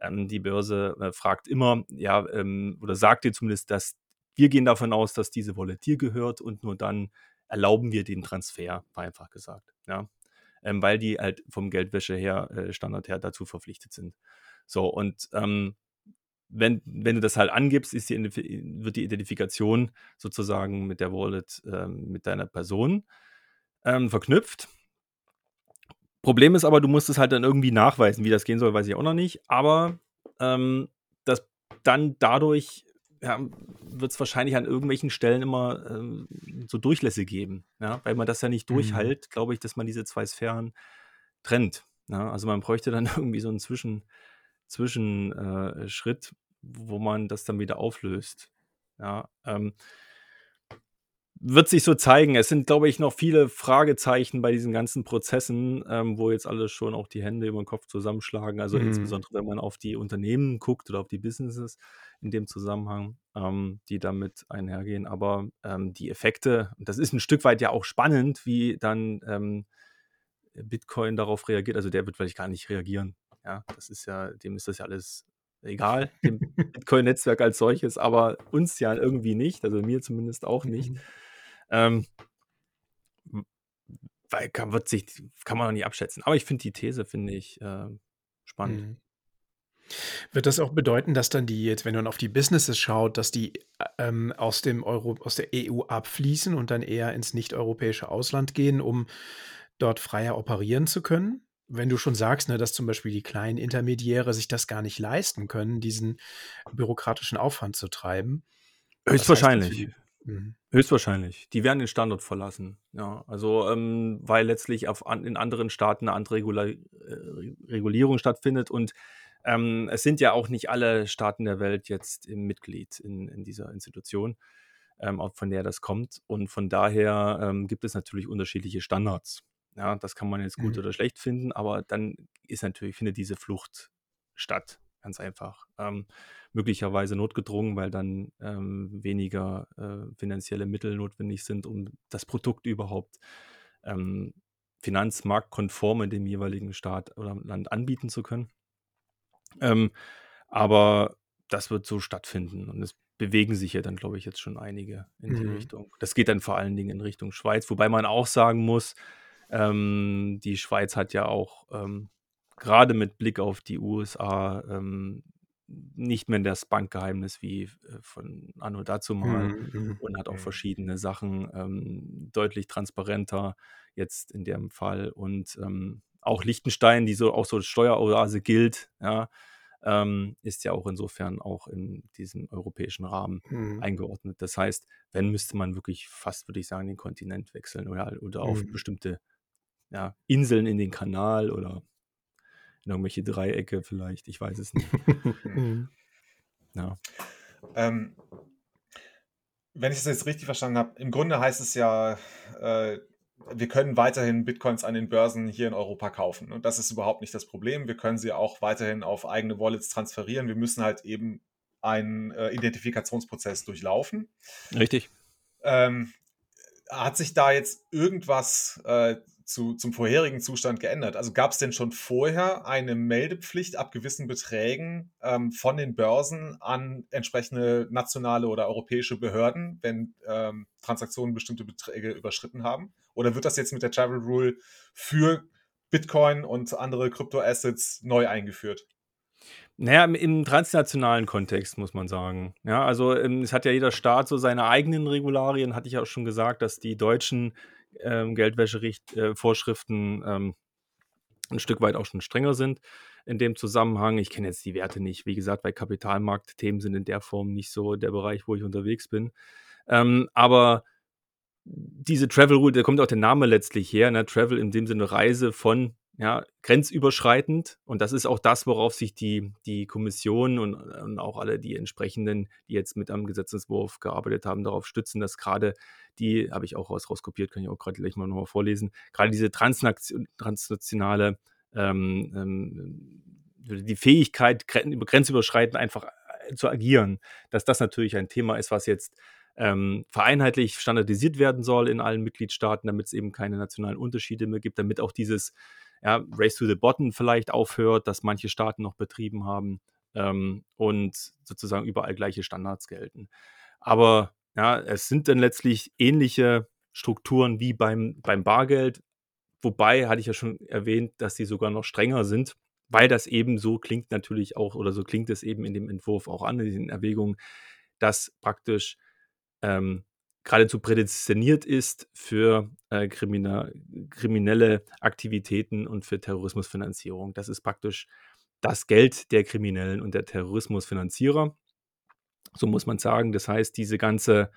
ähm, die Börse äh, fragt immer, ja, ähm, oder sagt dir zumindest, dass wir gehen davon aus, dass diese Wallet dir gehört und nur dann erlauben wir den Transfer, einfach gesagt. Ja ähm, weil die halt vom Geldwäsche her, äh, Standard her dazu verpflichtet sind. So, und ähm, wenn, wenn du das halt angibst, ist die, wird die Identifikation sozusagen mit der Wallet, ähm, mit deiner Person ähm, verknüpft. Problem ist aber, du musst es halt dann irgendwie nachweisen. Wie das gehen soll, weiß ich auch noch nicht. Aber ähm, das dann dadurch ja, wird es wahrscheinlich an irgendwelchen Stellen immer ähm, so Durchlässe geben. Ja? Weil man das ja nicht Mhm. durchhält, glaube ich, dass man diese zwei Sphären trennt. Ja? Also man bräuchte dann irgendwie so einen Zwischen, Zwischenschritt, wo man das dann wieder auflöst. Ja, ähm, wird sich so zeigen. Es sind, glaube ich, noch viele Fragezeichen bei diesen ganzen Prozessen, ähm, wo jetzt alle schon auch die Hände über den Kopf zusammenschlagen. Also Mhm. insbesondere, wenn man auf die Unternehmen guckt oder auf die Businesses in dem Zusammenhang, ähm, die damit einhergehen. Aber ähm, die Effekte, das ist ein Stück weit ja auch spannend, wie dann ähm, Bitcoin darauf reagiert. Also der wird vielleicht gar nicht reagieren. Ja, das ist ja, dem ist das ja alles egal, dem Bitcoin-Netzwerk als solches, aber uns ja irgendwie nicht, also mir zumindest auch nicht. Mhm. Ähm, weil kann, wird sich, kann man noch nicht abschätzen. Aber ich finde die These, finde ich äh, spannend. Mhm. Wird das auch bedeuten, dass dann die jetzt, wenn man auf die Businesses schaut, dass die äh, ähm, aus dem Euro, aus der EU abfließen und dann eher ins nicht-europäische Ausland gehen, um dort freier operieren zu können? Wenn du schon sagst, ne, dass zum Beispiel die kleinen Intermediäre sich das gar nicht leisten können, diesen bürokratischen Aufwand zu treiben. Heißt das für Höchstwahrscheinlich. die? Werden den Standort verlassen. Ja, also ähm, weil letztlich auf, an, in anderen Staaten eine andere Regula äh, Regulierung stattfindet und ähm, es sind ja auch nicht alle Staaten der Welt jetzt im Mitglied in, in dieser Institution, ähm, auch von der das kommt. Und von daher ähm, gibt es natürlich unterschiedliche Standards. Ja, das kann man jetzt gut Mhm. oder schlecht finden, aber dann ist natürlich, findet diese Flucht statt. Ganz einfach. Ähm, möglicherweise notgedrungen, weil dann ähm, weniger äh, finanzielle Mittel notwendig sind, um das Produkt überhaupt ähm, finanzmarktkonform in dem jeweiligen Staat oder Land anbieten zu können. Ähm, aber das wird so stattfinden und es bewegen sich ja dann, glaube ich, jetzt schon einige in die Mhm. Richtung. Das geht dann vor allen Dingen in Richtung Schweiz, wobei man auch sagen muss, ähm, die Schweiz hat ja auch ähm, gerade mit Blick auf die USA ähm, nicht mehr das Bankgeheimnis wie äh, von Anno dazumal Mhm. Mhm. und hat auch verschiedene Sachen ähm, deutlich transparenter jetzt in dem Fall und ähm, auch Liechtenstein, die so auch so Steueroase gilt, ja, ähm, ist ja auch insofern auch in diesem europäischen Rahmen Mhm. eingeordnet. Das heißt, wenn müsste man wirklich fast, würde ich sagen, den Kontinent wechseln oder, oder auf Mhm. bestimmte ja, Inseln in den Kanal oder in irgendwelche Dreiecke vielleicht, ich weiß es nicht. Mhm. Ja. Ähm, wenn ich das jetzt richtig verstanden habe, im Grunde heißt es ja, äh, wir können weiterhin Bitcoins an den Börsen hier in Europa kaufen. Und das ist überhaupt nicht das Problem. Wir können sie auch weiterhin auf eigene Wallets transferieren. Wir müssen halt eben einen äh, Identifikationsprozess durchlaufen. Richtig. Ähm, hat sich da jetzt irgendwas äh, zu, zum vorherigen Zustand geändert? Also gab es denn schon vorher eine Meldepflicht ab gewissen Beträgen ähm, von den Börsen an entsprechende nationale oder europäische Behörden, wenn ähm, Transaktionen bestimmte Beträge überschritten haben? Oder wird das jetzt mit der Travel Rule für Bitcoin und andere Kryptoassets neu eingeführt? Naja, im, transnationalen Kontext muss man sagen. Ja, also ähm, es hat ja jeder Staat so seine eigenen Regularien, hatte ich auch schon gesagt, dass die deutschen ähm, Geldwäschevorschriften ähm, ein Stück weit auch schon strenger sind in dem Zusammenhang. Ich kenne jetzt die Werte nicht. Wie gesagt, weil Kapitalmarktthemen sind in der Form nicht so der Bereich, wo ich unterwegs bin. Ähm, aber diese Travel Rule, da kommt auch der Name letztlich her, ne? Travel in dem Sinne Reise von ja, grenzüberschreitend. Und das ist auch das, worauf sich die, die Kommission und, und auch alle die entsprechenden, die jetzt mit am Gesetzentwurf gearbeitet haben, darauf stützen, dass gerade die, habe ich auch raus, rauskopiert, kann ich auch gerade gleich mal nochmal vorlesen, gerade diese transnation, transnationale, ähm, ähm, die Fähigkeit, gren- grenzüberschreitend einfach äh, zu agieren, dass das natürlich ein Thema ist, was jetzt ähm, vereinheitlich standardisiert werden soll in allen Mitgliedstaaten, damit es eben keine nationalen Unterschiede mehr gibt, damit auch dieses ja, Race to the Bottom vielleicht aufhört, dass manche Staaten noch betrieben haben ähm, und sozusagen überall gleiche Standards gelten. Aber ja, es sind dann letztlich ähnliche Strukturen wie beim, beim Bargeld, wobei, hatte ich ja schon erwähnt, dass sie sogar noch strenger sind, weil das eben so klingt natürlich auch, oder so klingt es eben in dem Entwurf auch an, in den Erwägungen, dass praktisch ähm, geradezu prädestiniert ist für äh, krimina- kriminelle Aktivitäten und für Terrorismusfinanzierung. Das ist praktisch das Geld der Kriminellen und der Terrorismusfinanzierer. So muss man sagen. Das heißt, diese ganze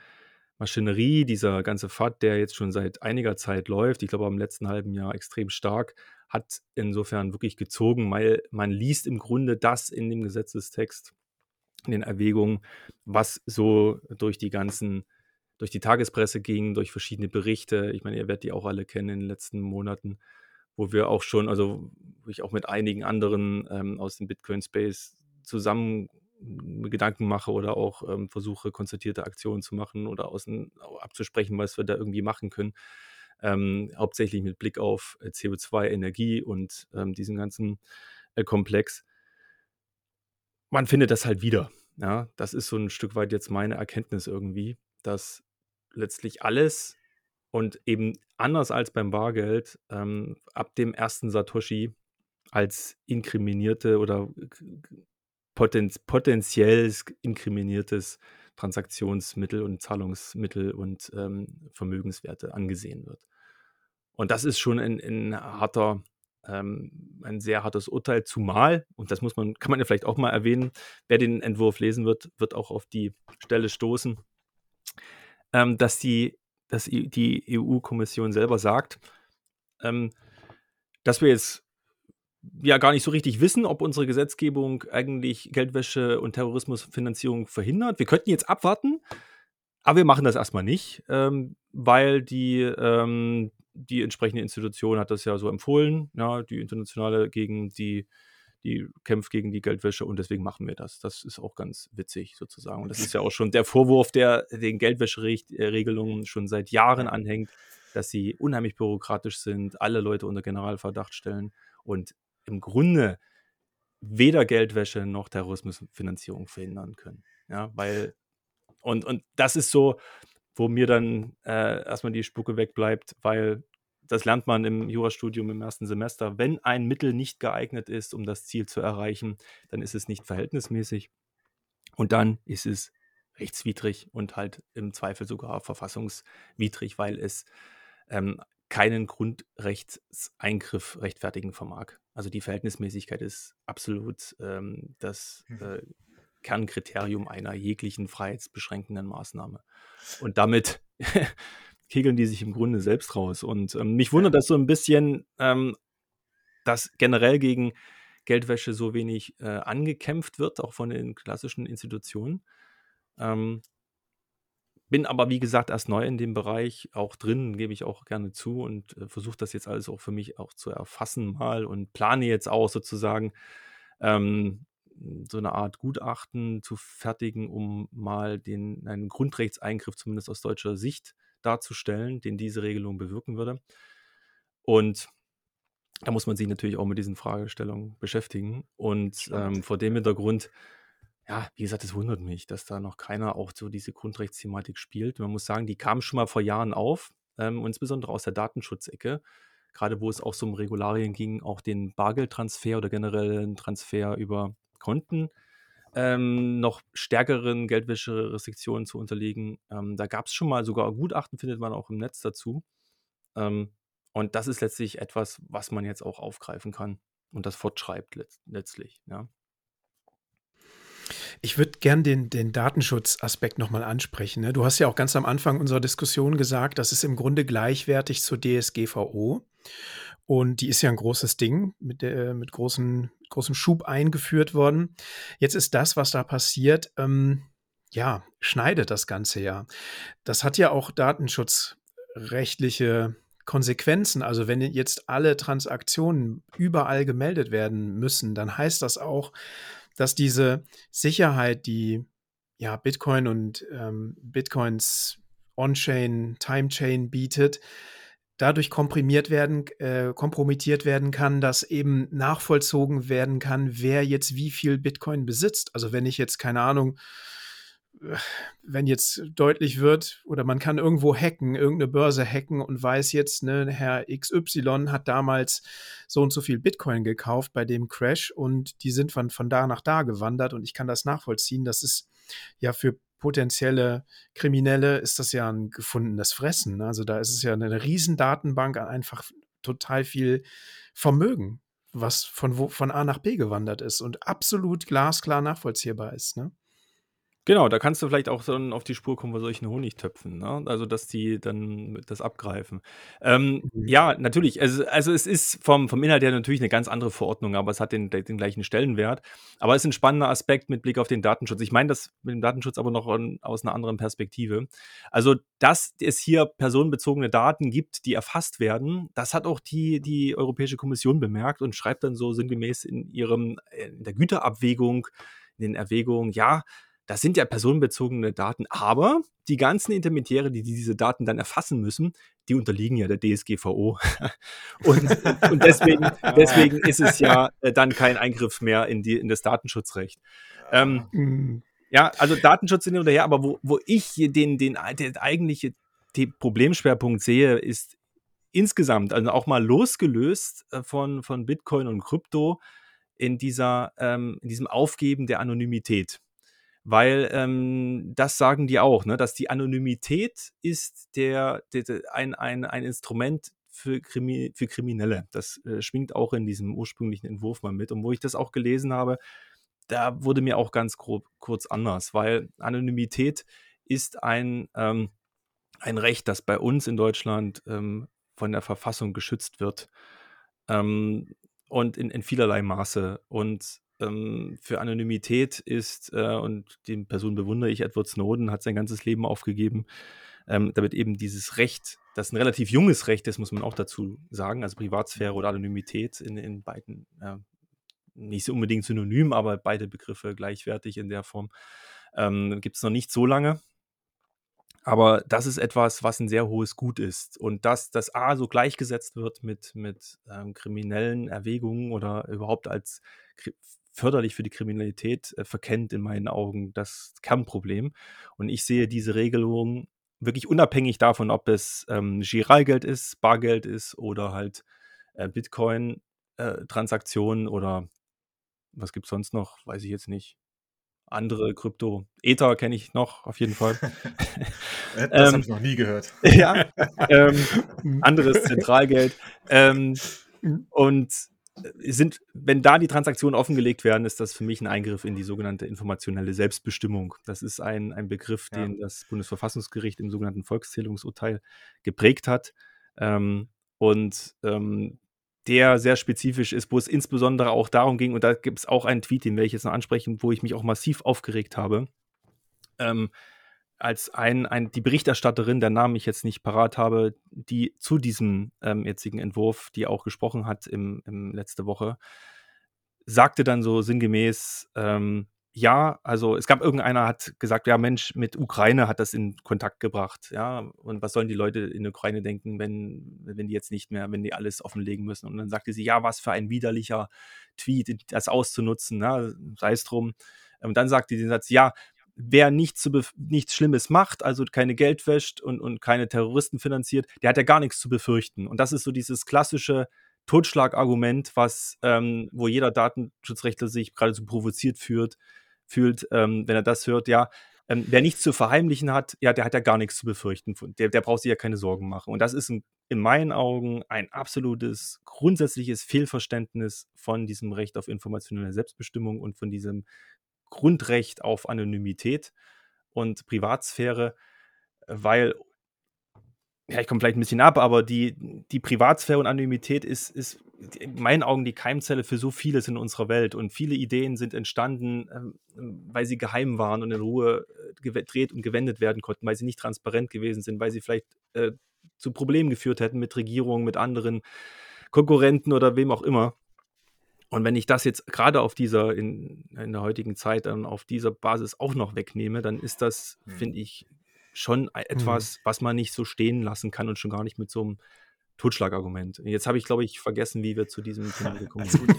Maschinerie, dieser ganze FAT, der jetzt schon seit einiger Zeit läuft, ich glaube im letzten halben Jahr extrem stark, hat insofern wirklich gezogen, weil man liest im Grunde das in dem Gesetzestext, in den Erwägungen, was so durch die ganzen, durch die Tagespresse ging, durch verschiedene Berichte. Ich meine, ihr werdet die auch alle kennen in den letzten Monaten, wo wir auch schon, also wo ich auch mit einigen anderen ähm, aus dem Bitcoin-Space zusammen Gedanken mache oder auch ähm, versuche, konzertierte Aktionen zu machen oder außen abzusprechen, was wir da irgendwie machen können. Ähm, hauptsächlich mit Blick auf äh, CO2, Energie und ähm, diesen ganzen äh, Komplex. Man findet das halt wieder. Ja, das ist so ein Stück weit jetzt meine Erkenntnis irgendwie, dass letztlich alles und eben anders als beim Bargeld ähm, ab dem ersten Satoshi als inkriminierte oder poten potenziell inkriminiertes Transaktionsmittel und Zahlungsmittel und ähm, Vermögenswerte angesehen wird. Und das ist schon ein, ein harter, ähm, ein sehr hartes Urteil, zumal, und das muss man, kann man ja vielleicht auch mal erwähnen, wer den Entwurf lesen wird, wird auch auf die Stelle stoßen, ähm, dass die, dass die EU-Kommission selber sagt, ähm, dass wir jetzt ja gar nicht so richtig wissen, ob unsere Gesetzgebung eigentlich Geldwäsche und Terrorismusfinanzierung verhindert. Wir könnten jetzt abwarten, aber wir machen das erstmal nicht, ähm, weil die, ähm, die entsprechende Institution hat das ja so empfohlen, ja, die internationale gegen die, die kämpft gegen die Geldwäsche und deswegen machen wir das. Das ist auch ganz witzig sozusagen. Und das ist ja auch schon der Vorwurf, der den Geldwäscheregelungen schon seit Jahren anhängt, dass sie unheimlich bürokratisch sind, alle Leute unter Generalverdacht stellen. Und im Grunde weder Geldwäsche noch Terrorismusfinanzierung verhindern können. Ja, weil, und, und das ist so, wo mir dann äh, erstmal die Spucke wegbleibt, weil das lernt man im Jurastudium im ersten Semester. Wenn ein Mittel nicht geeignet ist, um das Ziel zu erreichen, dann ist es nicht verhältnismäßig und dann ist es rechtswidrig und halt im Zweifel sogar verfassungswidrig, weil es ähm, keinen Grundrechtseingriff rechtfertigen vermag. Also die Verhältnismäßigkeit ist absolut ähm, das mhm. äh, Kernkriterium einer jeglichen freiheitsbeschränkenden Maßnahme. Und damit kegeln die sich im Grunde selbst raus. Und ähm, mich wundert das so ein bisschen, ähm, dass generell gegen Geldwäsche so wenig äh, angekämpft wird, auch von den klassischen Institutionen. Ähm, bin aber, wie gesagt, erst neu in dem Bereich, auch drin, gebe ich auch gerne zu und äh, versuche das jetzt alles auch für mich auch zu erfassen mal und plane jetzt auch sozusagen ähm, so eine Art Gutachten zu fertigen, um mal den, einen Grundrechtseingriff zumindest aus deutscher Sicht darzustellen, den diese Regelung bewirken würde. Und da muss man sich natürlich auch mit diesen Fragestellungen beschäftigen. Und ähm, vor dem Hintergrund ja, wie gesagt, es wundert mich, dass da noch keiner auch so diese Grundrechtsthematik spielt. Man muss sagen, die kam schon mal vor Jahren auf, ähm, insbesondere aus der Datenschutzecke, gerade wo es auch so um Regularien ging, auch den Bargeldtransfer oder generellen Transfer über Konten ähm, noch stärkeren Geldwäscherestriktionen zu unterlegen. Ähm, da gab es schon mal sogar Gutachten, findet man auch im Netz dazu. Ähm, und das ist letztlich etwas, was man jetzt auch aufgreifen kann und das fortschreibt letzt letztlich. Ja. Ich würde gern den, den Datenschutzaspekt nochmal ansprechen. Ne? Du hast ja auch ganz am Anfang unserer Diskussion gesagt, das ist im Grunde gleichwertig zur DSGVO. Und die ist ja ein großes Ding, mit, äh, mit großen, großem Schub eingeführt worden. Jetzt ist das, was da passiert, ähm, ja, schneidet das Ganze ja. Das hat ja auch datenschutzrechtliche Konsequenzen. Also wenn jetzt alle Transaktionen überall gemeldet werden müssen, dann heißt das auch, dass diese Sicherheit, die ja Bitcoin und ähm, Bitcoins On-Chain, Time-Chain bietet, dadurch komprimiert werden, äh, kompromittiert werden kann, dass eben nachvollzogen werden kann, wer jetzt wie viel Bitcoin besitzt. Also wenn ich jetzt, keine Ahnung, wenn jetzt deutlich wird oder man kann irgendwo hacken, irgendeine Börse hacken und weiß jetzt, ne, Herr XY hat damals so und so viel Bitcoin gekauft bei dem Crash und die sind von, von da nach da gewandert und ich kann das nachvollziehen. Das ist ja für potenzielle Kriminelle ist das ja ein gefundenes Fressen. Ne? Also da ist es ja eine riesen Datenbank an einfach total viel Vermögen, was von, wo, von A nach B gewandert ist und absolut glasklar nachvollziehbar ist. Ne? Genau, da kannst du vielleicht auch so auf die Spur kommen bei solchen Honigtöpfen, ne? Also, dass die dann das abgreifen. Ähm, Mhm. ja, natürlich. Also also, es ist vom vom Inhalt her natürlich eine ganz andere Verordnung, aber es hat den den gleichen Stellenwert. Aber es ist ein spannender Aspekt mit Blick auf den Datenschutz. Ich meine das mit dem Datenschutz aber noch an aus einer anderen Perspektive. Also, dass es hier personenbezogene Daten gibt, die erfasst werden, das hat auch die die Europäische Kommission bemerkt und schreibt dann so sinngemäß in ihrem äh, in der Güterabwägung, in den Erwägungen: „Ja, das sind ja personenbezogene Daten, aber die ganzen Intermediäre, die diese Daten dann erfassen müssen, die unterliegen ja der DSGVO. und, und deswegen, deswegen ist es ja äh, dann kein Eingriff mehr in, die, in das Datenschutzrecht. Ähm, Mhm. ja, also Datenschutz hin oder her, aber wo, wo ich den, den, den eigentliche Problemschwerpunkt sehe, ist insgesamt, also auch mal losgelöst äh, von, von Bitcoin und Krypto, in, dieser, ähm, in diesem Aufgeben der Anonymität. Weil ähm, das sagen die auch, ne, dass die Anonymität ist der, der, der ein, ein, ein Instrument für, Krimi, für Kriminelle. Das äh, schwingt auch in diesem ursprünglichen Entwurf mal mit. Und wo ich das auch gelesen habe, da wurde mir auch ganz grob, kurz anders, weil Anonymität ist ein, ähm, ein Recht, das bei uns in Deutschland ähm, von der Verfassung geschützt wird. Ähm, und in, in vielerlei Maße. Und ähm, für Anonymität ist, äh, und die Person bewundere ich, Edward Snowden hat sein ganzes Leben aufgegeben, ähm, damit eben dieses Recht, das ein relativ junges Recht ist, muss man auch dazu sagen, also Privatsphäre oder Anonymität in, in beiden, äh, nicht so unbedingt synonym, aber beide Begriffe gleichwertig in der Form, ähm, gibt es noch nicht so lange. Aber das ist etwas, was ein sehr hohes Gut ist. Und dass das A so gleichgesetzt wird mit, mit ähm, kriminellen Erwägungen oder überhaupt als förderlich für die Kriminalität äh, verkennt in meinen Augen das Kernproblem. Und ich sehe diese Regelung wirklich unabhängig davon, ob es ähm, Giralgeld ist, Bargeld ist oder halt äh, Bitcoin-Transaktionen äh, oder was gibt es sonst noch, weiß ich jetzt nicht. Andere Krypto. Ether kenne ich noch, auf jeden Fall. das ähm, habe ich noch nie gehört. ja. Ähm, anderes Zentralgeld. Ähm, und sind, wenn da die Transaktionen offengelegt werden, ist das für mich ein Eingriff in die sogenannte informationelle Selbstbestimmung. Das ist ein, ein Begriff, ja. den das Bundesverfassungsgericht im sogenannten Volkszählungsurteil geprägt hat. Ähm, und ähm, der sehr spezifisch ist, wo es insbesondere auch darum ging, und da gibt es auch einen Tweet, den werde ich jetzt noch ansprechen, wo ich mich auch massiv aufgeregt habe. Ähm, als ein, ein, die Berichterstatterin, der Namen ich jetzt nicht parat habe, die zu diesem ähm, jetzigen Entwurf, die auch gesprochen hat im, im letzte Woche, sagte dann so sinngemäß, ähm, ja, also es gab irgendeiner hat gesagt, ja Mensch, mit Ukraine hat das in Kontakt gebracht, ja, und was sollen die Leute in der Ukraine denken, wenn, wenn die jetzt nicht mehr, wenn die alles offenlegen müssen? Und dann sagte sie, ja, was für ein widerlicher Tweet, das auszunutzen, ja, sei es drum. Und dann sagte sie den Satz, ja, wer nichts, zu nichts Schlimmes macht, also keine Geld wäscht und, und keine Terroristen finanziert, der hat ja gar nichts zu befürchten. Und das ist so dieses klassische Totschlagargument, was, ähm, wo jeder Datenschutzrechtler sich geradezu provoziert fühlt, fühlt, ähm, wenn er das hört, ja, ähm, wer nichts zu verheimlichen hat, ja, der hat ja gar nichts zu befürchten. Der, der braucht sich ja keine Sorgen machen. Und das ist ein, in meinen Augen ein absolutes, grundsätzliches Fehlverständnis von diesem Recht auf informationelle Selbstbestimmung und von diesem Grundrecht auf Anonymität und Privatsphäre, weil, ja, ich komme vielleicht ein bisschen ab, aber die, die Privatsphäre und Anonymität ist, ist in meinen Augen die Keimzelle für so vieles in unserer Welt. Und viele Ideen sind entstanden, ähm, weil sie geheim waren und in Ruhe äh, gedreht und gewendet werden konnten, weil sie nicht transparent gewesen sind, weil sie vielleicht äh, zu Problemen geführt hätten mit Regierungen, mit anderen Konkurrenten oder wem auch immer. Und wenn ich das jetzt gerade auf dieser, in, in der heutigen Zeit dann auf dieser Basis auch noch wegnehme, dann ist das, hm. finde ich, schon etwas, hm. was man nicht so stehen lassen kann und schon gar nicht mit so einem Totschlagargument. Jetzt habe ich, glaube ich, vergessen, wie wir zu diesem Thema gekommen sind.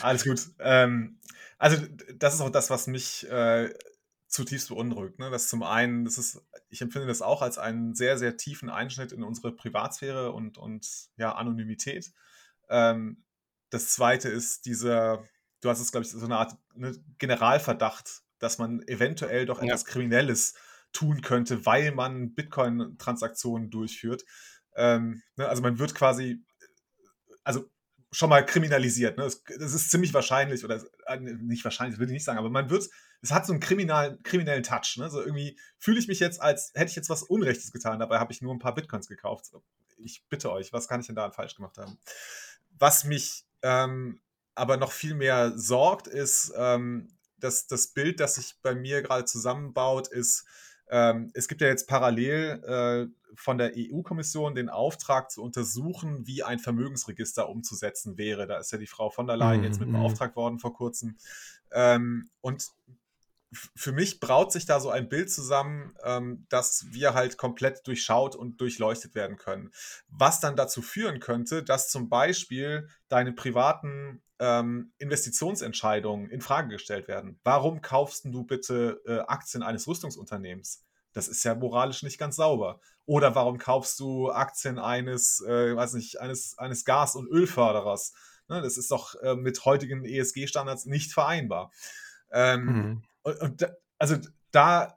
Alles gut. Ähm, also, das ist auch das, was mich äh, zutiefst beunruhigt. Ne? Das zum einen, das ist, ich empfinde das auch als einen sehr, sehr tiefen Einschnitt in unsere Privatsphäre und, und ja, Anonymität. Ähm, das zweite ist dieser, du hast es, glaube ich, so eine Art ne, Generalverdacht, dass man eventuell doch etwas ja. Kriminelles tun könnte, weil man Bitcoin-Transaktionen durchführt. Ähm, ne, also man wird quasi, also schon mal kriminalisiert. Ne? Das, das, ist ziemlich wahrscheinlich, oder äh, nicht wahrscheinlich, das will ich nicht sagen, aber man wird es hat so einen kriminellen, kriminellen Touch. Ne? So irgendwie fühle ich mich jetzt, als hätte ich jetzt was Unrechtes getan. Dabei habe ich nur ein paar Bitcoins gekauft. Ich bitte euch, was kann ich denn da falsch gemacht haben? Was mich ähm, aber noch viel mehr sorgt, ist, ähm, dass das Bild, das sich bei mir gerade zusammenbaut, ist, ähm, es gibt ja jetzt parallel äh, von der EU-Kommission den Auftrag zu untersuchen, wie ein Vermögensregister umzusetzen wäre. Da ist ja die Frau von der Leyen jetzt mit mhm. beauftragt worden vor kurzem. Ähm, und für mich braut sich da so ein Bild zusammen, ähm, dass wir halt komplett durchschaut und durchleuchtet werden können. Was dann dazu führen könnte, dass zum Beispiel deine privaten ähm, Investitionsentscheidungen in Frage gestellt werden. Warum kaufst du bitte äh, Aktien eines Rüstungsunternehmens? Das ist ja moralisch nicht ganz sauber. Oder warum kaufst du Aktien eines, äh, weiß nicht, eines, eines Gas- und Ölförderers? Ne, das ist doch äh, mit heutigen ESG-Standards nicht vereinbar. Ähm, mhm. Und, und da, also da,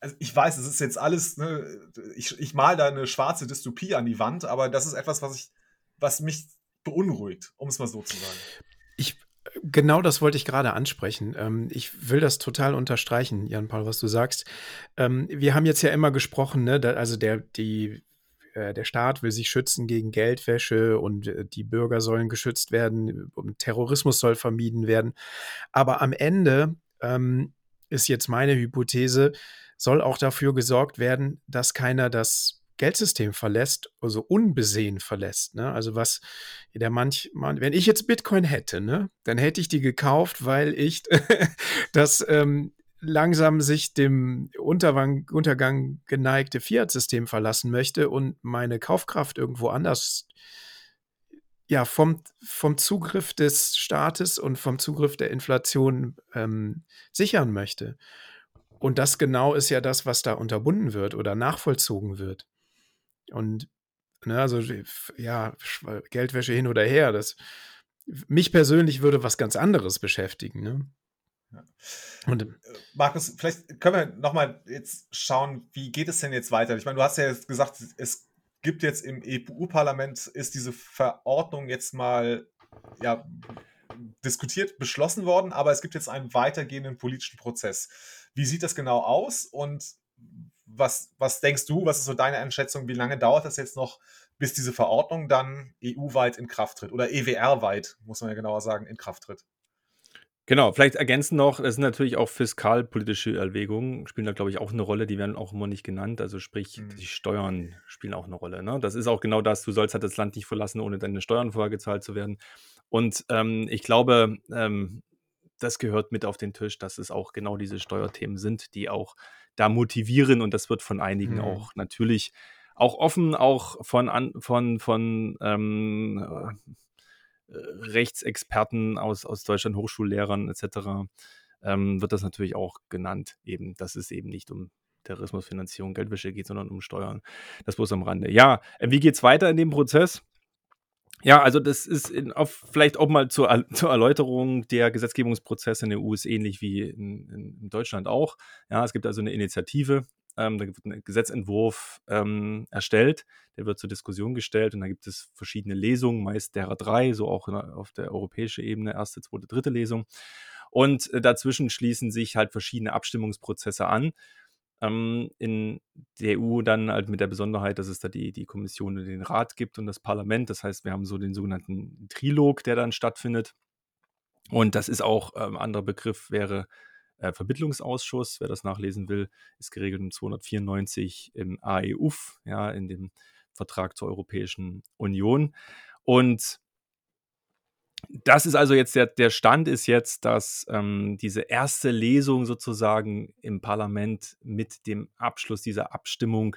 also ich weiß, es ist jetzt alles, ne, ich, ich mal da eine schwarze Dystopie an die Wand, aber das ist etwas, was ich, was mich beunruhigt, um es mal so zu sagen. Ich, genau das wollte ich gerade ansprechen. Ähm, ich will das total unterstreichen, Jan-Paul, was du sagst. Ähm, wir haben jetzt ja immer gesprochen, ne, also der, die, äh, der Staat will sich schützen gegen Geldwäsche und äh, die Bürger sollen geschützt werden und Terrorismus soll vermieden werden. Aber am Ende ähm, ist jetzt meine Hypothese, soll auch dafür gesorgt werden, dass keiner das Geldsystem verlässt, also unbesehen verlässt. Ne? Also was der manch, man, wenn ich jetzt Bitcoin hätte, ne, dann hätte ich die gekauft, weil ich das ähm, langsam sich dem Untergang, Untergang geneigte Fiat-System verlassen möchte und meine Kaufkraft irgendwo anders ja, vom, vom Zugriff des Staates und vom Zugriff der Inflation ähm, sichern möchte. Und das genau ist ja das, was da unterbunden wird oder nachvollzogen wird. Und ne, also ja, Geldwäsche hin oder her, das mich persönlich würde was ganz anderes beschäftigen. Ne? Ja. Und, äh, Markus, vielleicht können wir nochmal jetzt schauen, wie geht es denn jetzt weiter? Ich meine, du hast ja jetzt gesagt, es gibt jetzt im EU-Parlament, ist diese Verordnung jetzt mal ja, diskutiert, beschlossen worden, aber es gibt jetzt einen weitergehenden politischen Prozess. Wie sieht das genau aus und was, was denkst du, was ist so deine Einschätzung, wie lange dauert das jetzt noch, bis diese Verordnung dann EU-weit in Kraft tritt oder EWR-weit, muss man ja genauer sagen, in Kraft tritt? Genau, vielleicht ergänzen noch, es sind natürlich auch fiskalpolitische Erwägungen, spielen da, glaube ich, auch eine Rolle, die werden auch immer nicht genannt. Also sprich, mhm. die Steuern spielen auch eine Rolle. Ne? Das ist auch genau das, du sollst halt das Land nicht verlassen, ohne deine Steuern vorher gezahlt zu werden. Und ähm, ich glaube, ähm, das gehört mit auf den Tisch, dass es auch genau diese Steuerthemen sind, die auch da motivieren und das wird von einigen mhm. auch natürlich auch offen, auch von, an, von, von ähm, äh, Rechtsexperten aus, aus Deutschland, Hochschullehrern etc., ähm, wird das natürlich auch genannt, eben, dass es eben nicht um Terrorismusfinanzierung, Geldwäsche geht, sondern um Steuern. Das bloß am Rande. Ja, äh, wie geht es weiter in dem Prozess? Ja, also das ist in, auf, vielleicht auch mal zur, zur Erläuterung, der Gesetzgebungsprozess in der EU ist ähnlich wie in, in Deutschland auch. Ja, es gibt also eine Initiative, ähm, da wird ein Gesetzentwurf ähm, erstellt, der wird zur Diskussion gestellt und da gibt es verschiedene Lesungen, meist derer drei, so auch auf der europäischen Ebene, erste, zweite, dritte Lesung. Und äh, dazwischen schließen sich halt verschiedene Abstimmungsprozesse an ähm, in der EU dann halt mit der Besonderheit, dass es da die, die Kommission und den Rat gibt und das Parlament. Das heißt, wir haben so den sogenannten Trilog, der dann stattfindet. Und das ist auch, ähm, anderer Begriff wäre äh, Vermittlungsausschuss. Wer das nachlesen will, ist geregelt um 294 im AEUF, ja, in dem Vertrag zur Europäischen Union. Und das ist also jetzt der, der Stand ist jetzt, dass ähm, diese erste Lesung sozusagen im Parlament mit dem Abschluss dieser Abstimmung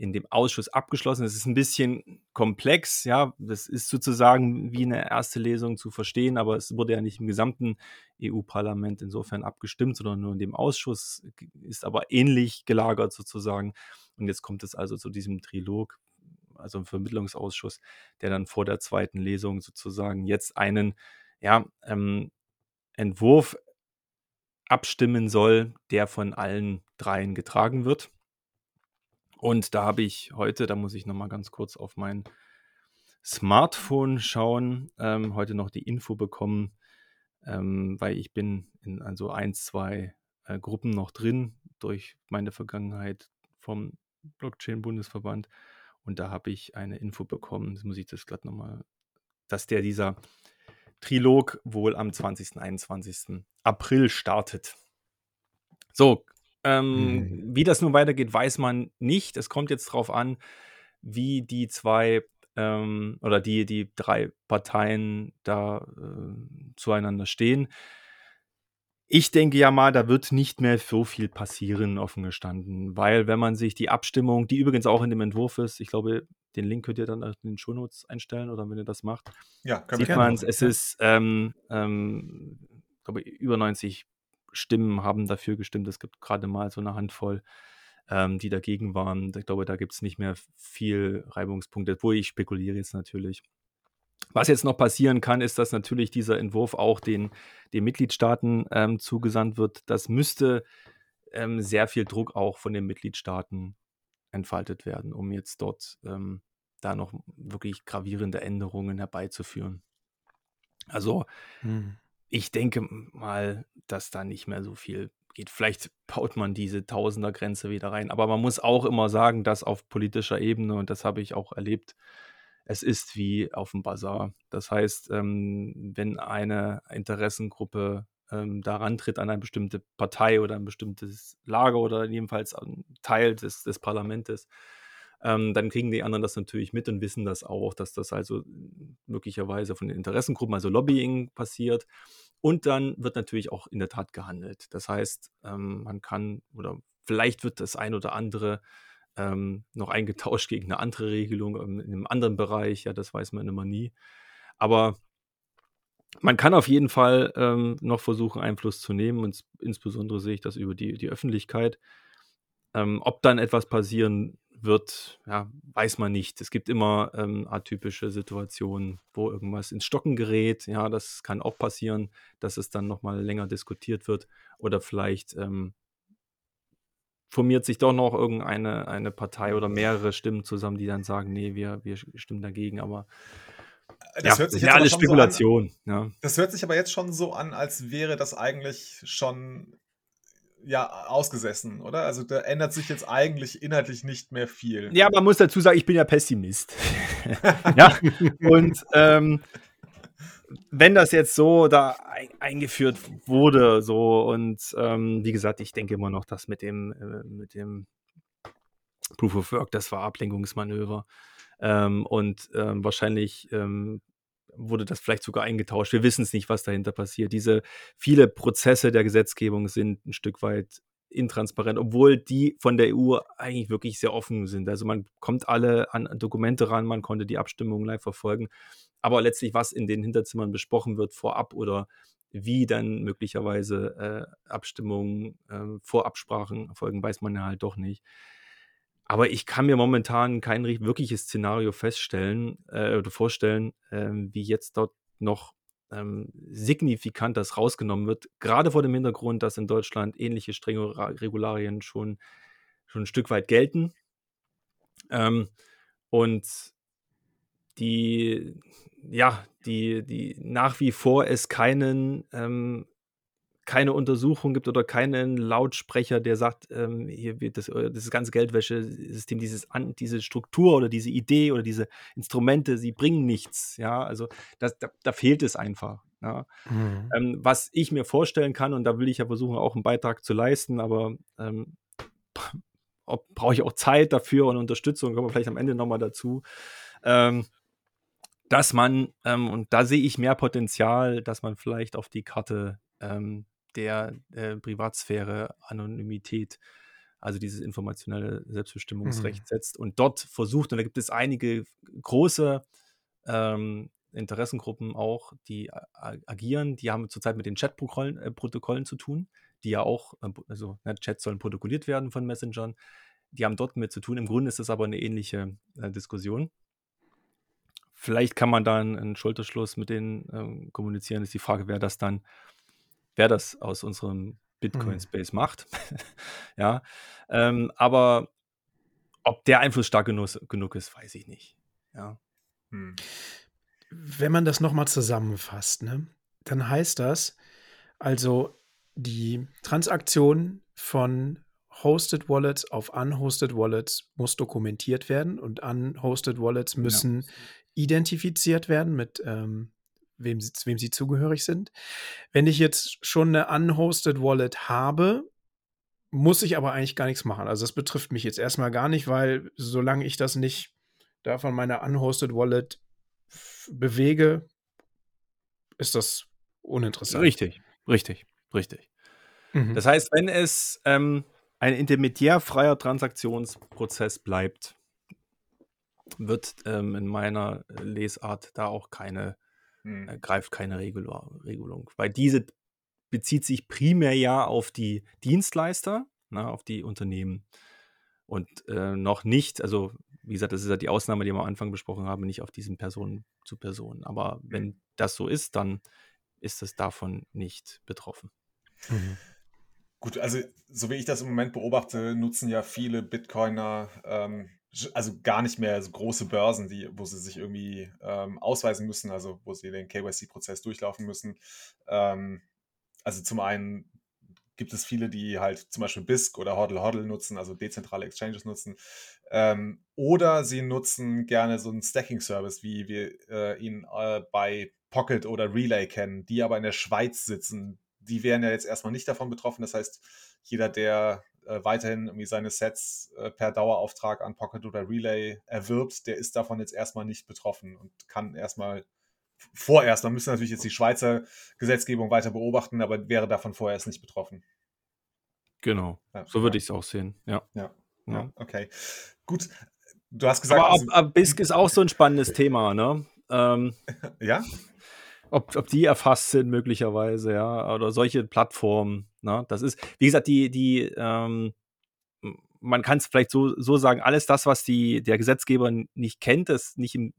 in dem Ausschuss abgeschlossen. Es ist ein bisschen komplex, ja, das ist sozusagen wie eine erste Lesung zu verstehen, aber es wurde ja nicht im gesamten EU-Parlament insofern abgestimmt, sondern nur in dem Ausschuss, ist aber ähnlich gelagert sozusagen. Und jetzt kommt es also zu diesem Trilog, also ein Vermittlungsausschuss, der dann vor der zweiten Lesung sozusagen jetzt einen ja, ähm, Entwurf abstimmen soll, der von allen dreien getragen wird. Und da habe ich heute, da muss ich nochmal ganz kurz auf mein Smartphone schauen, ähm, heute noch die Info bekommen, ähm, weil ich bin in also ein, zwei äh, Gruppen noch drin durch meine Vergangenheit vom Blockchain-Bundesverband. Und da habe ich eine Info bekommen, jetzt muss ich das glatt nochmal, dass der dieser Trilog wohl am 20. 21. April startet. So, ähm, mhm. wie das nun weitergeht, weiß man nicht. Es kommt jetzt darauf an, wie die zwei ähm, oder die, die drei Parteien da äh, zueinander stehen. Ich denke ja mal, da wird nicht mehr so viel passieren, offen gestanden, weil wenn man sich die Abstimmung, die übrigens auch in dem Entwurf ist, ich glaube, den Link könnt ihr dann in den Shownotes einstellen oder wenn ihr das macht, ja, sieht man es, es ist, ähm, ähm, glaube über 90 Stimmen haben dafür gestimmt. Es gibt gerade mal so eine Handvoll, ähm, die dagegen waren. Ich glaube, da gibt es nicht mehr viel Reibungspunkte, wo ich spekuliere jetzt natürlich. Was jetzt noch passieren kann, ist, dass natürlich dieser Entwurf auch den, den Mitgliedstaaten ähm, zugesandt wird. Das müsste ähm, sehr viel Druck auch von den Mitgliedstaaten entfaltet werden, um jetzt dort ähm, da noch wirklich gravierende Änderungen herbeizuführen. Also hm. Ich denke mal, dass da nicht mehr so viel geht. Vielleicht baut man diese Tausendergrenze wieder rein. Aber man muss auch immer sagen, dass auf politischer Ebene, und das habe ich auch erlebt, es ist wie auf dem Bazar. Das heißt, ähm, wenn eine Interessengruppe ähm, daran tritt an eine bestimmte Partei oder ein bestimmtes Lager oder jedenfalls ein Teil des, des Parlaments, ähm, dann kriegen die anderen das natürlich mit und wissen das auch, dass das also möglicherweise von den Interessengruppen, also Lobbying passiert. Und dann wird natürlich auch in der Tat gehandelt. Das heißt, ähm, man kann oder vielleicht wird das ein oder andere ähm, noch eingetauscht gegen eine andere Regelung ähm, in einem anderen Bereich. Ja, das weiß man immer nie. Aber man kann auf jeden Fall ähm, noch versuchen, Einfluss zu nehmen. Und insbesondere sehe ich das über die, die Öffentlichkeit. Ähm, ob dann etwas passieren wird, ja, weiß man nicht. Es gibt immer ähm, atypische Situationen, wo irgendwas ins Stocken gerät. Ja, das kann auch passieren, dass es dann nochmal länger diskutiert wird oder vielleicht ähm, formiert sich doch noch irgendeine eine Partei oder mehrere Stimmen zusammen, die dann sagen, nee, wir, wir stimmen dagegen, aber das ja, hört sich ja alles Spekulation. So an, ja. Das hört sich aber jetzt schon so an, als wäre das eigentlich schon ja ausgesessen, oder? Also da ändert sich jetzt eigentlich inhaltlich nicht mehr viel. Ja, man muss dazu sagen, ich bin ja Pessimist. ja, und ähm, wenn das jetzt so da eingeführt wurde, so und ähm, wie gesagt, ich denke immer noch, dass mit dem, äh, mit dem Proof of Work, das war Ablenkungsmanöver. Ähm, und ähm, wahrscheinlich ähm, wurde das vielleicht sogar eingetauscht. Wir wissen es nicht, was dahinter passiert. Diese viele Prozesse der Gesetzgebung sind ein Stück weit intransparent, obwohl die von der EU eigentlich wirklich sehr offen sind. Also man kommt alle an Dokumente ran, man konnte die Abstimmung live verfolgen. Aber letztlich, was in den Hinterzimmern besprochen wird vorab oder wie dann möglicherweise äh, Abstimmungen äh, vor Absprachen erfolgen, weiß man ja halt doch nicht. Aber ich kann mir momentan kein wirkliches Szenario feststellen äh, oder vorstellen, ähm, wie jetzt dort noch ähm, signifikant das rausgenommen wird. Gerade vor dem Hintergrund, dass in Deutschland ähnliche strenge Regularien schon, schon ein Stück weit gelten. Ähm, und die, ja, die, die nach wie vor es keinen ähm, keine Untersuchung gibt oder keinen Lautsprecher, der sagt, ähm, hier wird das, äh, das ganze Geldwäschesystem, dieses diese Struktur oder diese Idee oder diese Instrumente, sie bringen nichts. Ja, also das, da, da fehlt es einfach. Ja. Mhm. Ähm, was ich mir vorstellen kann, und da will ich ja versuchen, auch einen Beitrag zu leisten, aber ähm, brauche ich auch Zeit dafür und Unterstützung, kommen wir vielleicht am Ende nochmal dazu. Ähm, dass man, ähm, und da sehe ich mehr Potenzial, dass man vielleicht auf die Karte ähm, der äh, Privatsphäre, Anonymität, also dieses informationelle Selbstbestimmungsrecht mhm. setzt und dort versucht, und da gibt es einige große ähm, Interessengruppen auch, die agieren, die haben zurzeit mit den Chatprotokollen äh, zu tun, die ja auch, äh, also ne, Chats sollen protokolliert werden von Messengern, die haben dort mit zu tun. Im Grunde ist das aber eine ähnliche äh, Diskussion. Vielleicht kann man da einen Schulterschluss mit denen ähm, kommunizieren, ist die Frage, wer das dann wer das aus unserem Bitcoin-Space mhm. macht. ja, ähm, aber ob der Einfluss stark genug, genug ist, weiß ich nicht. Ja. Hm. Wenn man das nochmal zusammenfasst, ne, dann heißt das, also die Transaktion von Hosted Wallets auf Unhosted Wallets muss dokumentiert werden und Unhosted Wallets müssen ja. identifiziert werden mit ähm, wem, sie, wem sie zugehörig sind. Wenn ich jetzt schon eine Unhosted Wallet habe, muss ich aber eigentlich gar nichts machen. Also das betrifft mich jetzt erstmal gar nicht, weil solange ich das nicht da von meiner Unhosted Wallet bewege, ist das uninteressant. Richtig, richtig, richtig. Mhm. Das heißt, wenn es ähm, ein intermediärfreier Transaktionsprozess bleibt, wird ähm, in meiner Lesart da auch keine, mhm. greift keine Regelung. Weil diese bezieht sich primär ja auf die Dienstleister, na, ne, auf die Unternehmen. Und äh, noch nicht, also wie gesagt, das ist ja die Ausnahme, die wir am Anfang besprochen haben, nicht auf diesen Personen zu Personen. Aber wenn das so ist, dann ist es davon nicht betroffen. Mhm. Gut, also so wie ich das im Moment beobachte, nutzen ja viele Bitcoiner ähm, also gar nicht mehr so große Börsen, die, wo sie sich irgendwie ähm, ausweisen müssen, also wo sie den KYC-Prozess durchlaufen müssen. Ähm, also zum einen gibt es viele, die halt zum Beispiel BISC oder Hodl Hodl nutzen, also dezentrale Exchanges nutzen. Ähm, oder sie nutzen gerne so einen Stacking-Service, wie wir äh, ihn äh, bei Pocket oder Relay kennen, die aber in der Schweiz sitzen. Die wären ja jetzt erstmal nicht davon betroffen. Das heißt, jeder, der äh, weiterhin irgendwie seine Sets äh, per Dauerauftrag an Pocket oder Relay erwirbt, der ist davon jetzt erstmal nicht betroffen und kann erstmal vorerst, man müsste natürlich jetzt die Schweizer Gesetzgebung weiter beobachten, aber wäre davon vorerst nicht betroffen. Genau, ja, so würde ja. ich es auch sehen, ja. ja. Ja, okay. Gut, du hast gesagt. Aber, also, aber BISC ist auch so ein spannendes Thema, ne? Ähm, ja. Ob, ob die erfasst sind, möglicherweise, ja, oder solche Plattformen. Ne? Das ist, wie gesagt, die, die, ähm, man kann es vielleicht so, so sagen, alles das, was die, der Gesetzgeber nicht kennt, das nicht im,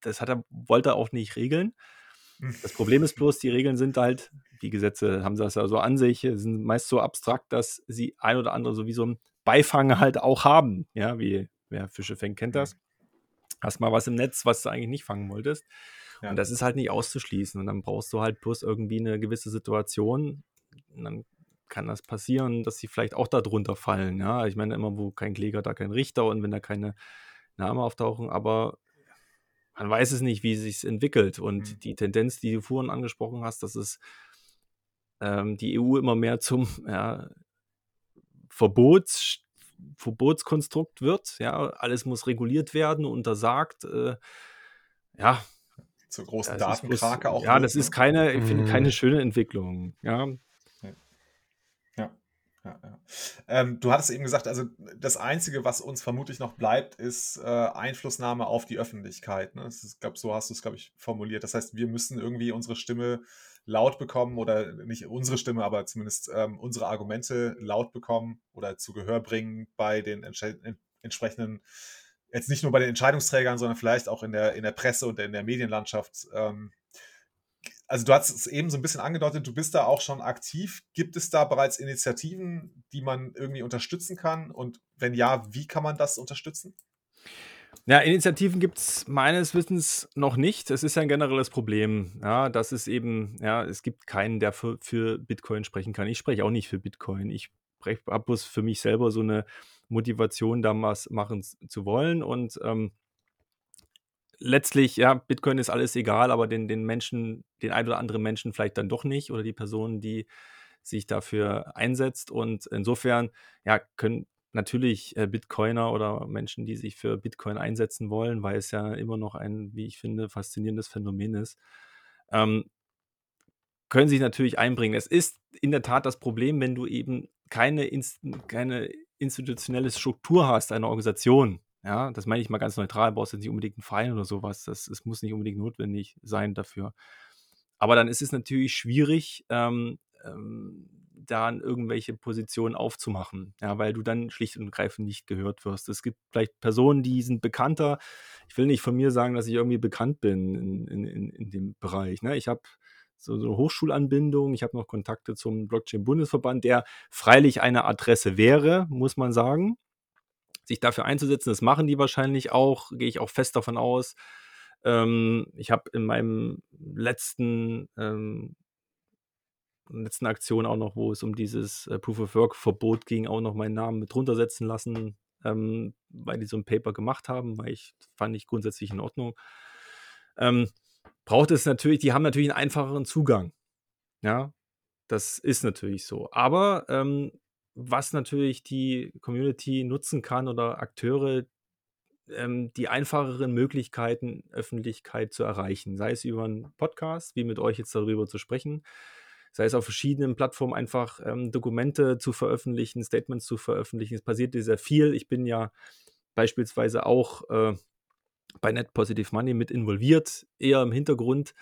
das hat er, wollte er auch nicht regeln. Das Problem ist bloß, die Regeln sind halt, die Gesetze haben das ja so an sich, sind meist so abstrakt, dass sie ein oder andere sowieso ein Beifang halt auch haben. Ja, wie wer Fische fängt, kennt das. Hast mal was im Netz, was du eigentlich nicht fangen wolltest. Ja. Und das ist halt nicht auszuschließen. Und dann brauchst du halt bloß irgendwie eine gewisse Situation. Und dann kann das passieren, dass sie vielleicht auch darunter fallen. Ja, ich meine, immer wo kein Kläger, da kein Richter und wenn da keine Namen auftauchen, aber man weiß es nicht, wie es sich entwickelt. Und mhm. die Tendenz, die du vorhin angesprochen hast, dass es ähm, die EU immer mehr zum ja, Verbots, Verbotskonstrukt wird. Ja, alles muss reguliert werden, untersagt. Äh, ja. Zur großen Datenkrake auch. Ja, das ist ne? keine, ich finde, keine mhm. schöne Entwicklung. Ja. Ja. Ja. Ähm, du hattest eben gesagt, also das Einzige, was uns vermutlich noch bleibt, ist äh, Einflussnahme auf die Öffentlichkeit. Ne? Ist, glaub, so hast du es, glaube ich, formuliert. Das heißt, wir müssen irgendwie unsere Stimme laut bekommen oder nicht unsere Stimme, aber zumindest ähm, unsere Argumente laut bekommen oder zu Gehör bringen bei den entsprechenden, jetzt nicht nur bei den Entscheidungsträgern, sondern vielleicht auch in der, in der Presse und in der Medienlandschaft. Ähm, also du hast es eben so ein bisschen angedeutet, du bist da auch schon aktiv. Gibt es da bereits Initiativen, die man irgendwie unterstützen kann? Und wenn ja, wie kann man das unterstützen? Ja, Initiativen gibt es meines Wissens noch nicht. Es ist ja ein generelles Problem. Ja, das ist eben, ja, es gibt keinen, der für, für Bitcoin sprechen kann. Ich spreche auch nicht für Bitcoin. Ich habe bloß für mich selber so eine Motivation, da was machen zu wollen. Und ähm, letztlich, ja, Bitcoin ist alles egal, aber den, den Menschen, den ein oder anderen Menschen vielleicht dann doch nicht oder die Personen, die sich dafür einsetzt. Und insofern, ja, können, natürlich äh, Bitcoiner oder Menschen, die sich für Bitcoin einsetzen wollen, weil es ja immer noch ein, wie ich finde, faszinierendes Phänomen ist, ähm, können sich natürlich einbringen. Es ist in der Tat das Problem, wenn du eben keine, Inst keine institutionelle Struktur hast, eine Organisation. Ja, das meine ich mal ganz neutral, brauchst du nicht unbedingt einen Verein oder sowas. Das, das muss nicht unbedingt notwendig sein dafür. Aber dann ist es natürlich schwierig, ähm, ähm, dann irgendwelche Positionen aufzumachen, ja, weil du dann schlicht und greifend nicht gehört wirst. Es gibt vielleicht Personen, die sind bekannter. Ich will nicht von mir sagen, dass ich irgendwie bekannt bin in, in, in, in dem Bereich. Ne? Ich habe so, so Hochschulanbindung, ich habe noch Kontakte zum Blockchain-Bundesverband, der freilich eine Adresse wäre, muss man sagen. Sich dafür einzusetzen, das machen die wahrscheinlich auch, gehe ich auch fest davon aus. Ähm, ich habe in meinem letzten ähm, letzten Aktion auch noch, wo es um dieses äh, Proof of Work-Verbot ging, auch noch meinen Namen mit drunter setzen lassen, ähm, weil die so ein Paper gemacht haben, weil ich fand ich grundsätzlich in Ordnung. Ähm, braucht es natürlich, die haben natürlich einen einfacheren Zugang. Ja, das ist natürlich so. Aber ähm, was natürlich die Community nutzen kann oder Akteure, ähm, die einfacheren Möglichkeiten, Öffentlichkeit zu erreichen. Sei es über einen Podcast, wie mit euch jetzt darüber zu sprechen, sei es auf verschiedenen Plattformen einfach ähm, Dokumente zu veröffentlichen, Statements zu veröffentlichen. Es passiert sehr viel. Ich bin ja beispielsweise auch äh, bei Net Positive Money mit involviert, eher im Hintergrund.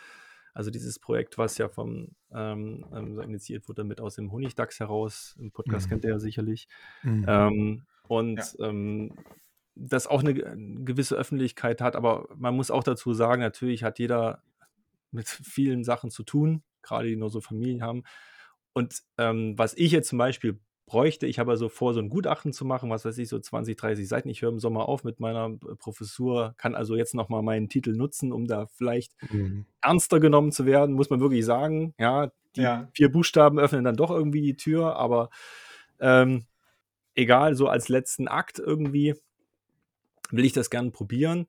Also dieses Projekt, was ja vom ähm, ähm, initiiert wurde mit aus dem Honigdachs heraus, im Podcast mhm. kennt ihr ja sicherlich. Mhm. Ähm, und ja. ähm, das auch eine, eine, gewisse Öffentlichkeit hat, aber man muss auch dazu sagen, natürlich hat jeder mit vielen Sachen zu tun, gerade die nur so Familien haben. Und ähm, was ich jetzt zum Beispiel bräuchte, ich habe also vor, so ein Gutachten zu machen, was weiß ich, so 20, 30 Seiten. Ich höre im Sommer auf mit meiner äh, Professur, kann also jetzt nochmal meinen Titel nutzen, um da vielleicht mhm. ernster genommen zu werden, muss man wirklich sagen. Ja, die ja. vier Buchstaben öffnen dann doch irgendwie die Tür, aber ähm, egal, so als letzten Akt irgendwie will ich das gerne probieren.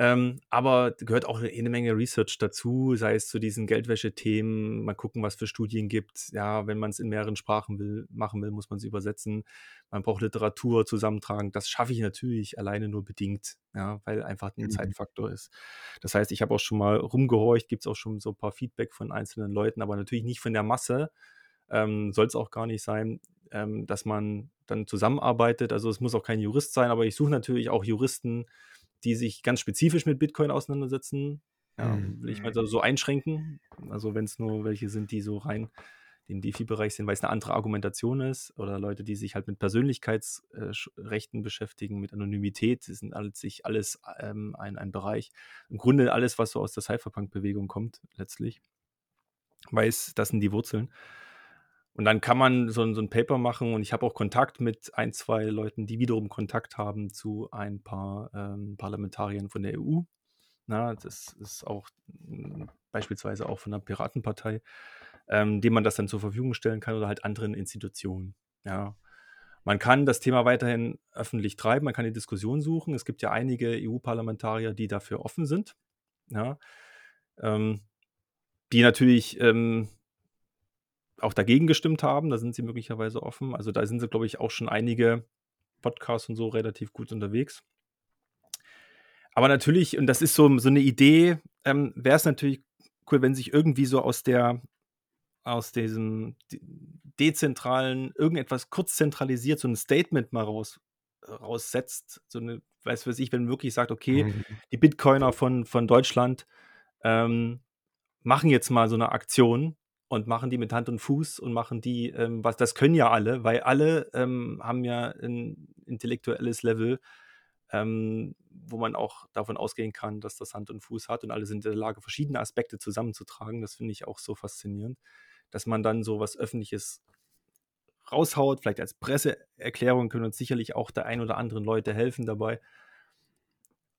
Ähm, aber gehört auch eine Menge Research dazu, sei es zu diesen Geldwäsche-Themen, mal gucken, was für Studien gibt. Ja, wenn man es in mehreren Sprachen will, machen will, muss man es übersetzen. Man braucht Literatur zusammentragen. Das schaffe ich natürlich alleine nur bedingt, ja, weil einfach ein mhm. Zeitfaktor ist. Das heißt, ich habe auch schon mal rumgehorcht, gibt es auch schon so ein paar Feedback von einzelnen Leuten, aber natürlich nicht von der Masse. Ähm, Soll es auch gar nicht sein, ähm, dass man dann zusammenarbeitet. Also es muss auch kein Jurist sein, aber ich suche natürlich auch Juristen, die sich ganz spezifisch mit Bitcoin auseinandersetzen. Ja, mhm. will ich mal so einschränken. Also wenn es nur welche sind, die so rein im DeFi-Bereich sind, weil es eine andere Argumentation ist oder Leute, die sich halt mit Persönlichkeitsrechten beschäftigen, mit Anonymität, das sind alles, sich alles ähm, ein, ein Bereich. Im Grunde alles, was so aus der Cypherpunk-Bewegung kommt, letztlich. Weiß, das sind die Wurzeln. Und dann kann man so, so ein Paper machen und ich habe auch Kontakt mit ein, zwei Leuten, die wiederum Kontakt haben zu ein paar ähm, Parlamentariern von der EU. Na, das ist auch mh, beispielsweise auch von der Piratenpartei, ähm, dem man das dann zur Verfügung stellen kann oder halt anderen Institutionen. Ja. Man kann das Thema weiterhin öffentlich treiben, man kann die Diskussion suchen. Es gibt ja einige EU-Parlamentarier, die dafür offen sind. Ja. Ähm, die natürlich ähm, auch dagegen gestimmt haben. Da sind sie möglicherweise offen. Also da sind sie, glaube ich, auch schon einige Podcasts und so relativ gut unterwegs. Aber natürlich, und das ist so, so eine Idee, ähm, wäre es natürlich cool, wenn sich irgendwie so aus der, aus diesem dezentralen, irgendetwas kurz zentralisiert, so ein Statement mal raus, raussetzt. So eine, weiß was ich, wenn wirklich sagt, okay, mhm. die Bitcoiner von, von Deutschland ähm, machen jetzt mal so eine Aktion und machen die mit Hand und Fuß und machen die, ähm, was das können ja alle, weil alle ähm, haben ja ein intellektuelles Level, ähm, wo man auch davon ausgehen kann, dass das Hand und Fuß hat und alle sind in der Lage, verschiedene Aspekte zusammenzutragen. Das finde ich auch so faszinierend, dass man dann so was Öffentliches raushaut, vielleicht als Presseerklärung können uns sicherlich auch der ein oder anderen Leute helfen dabei.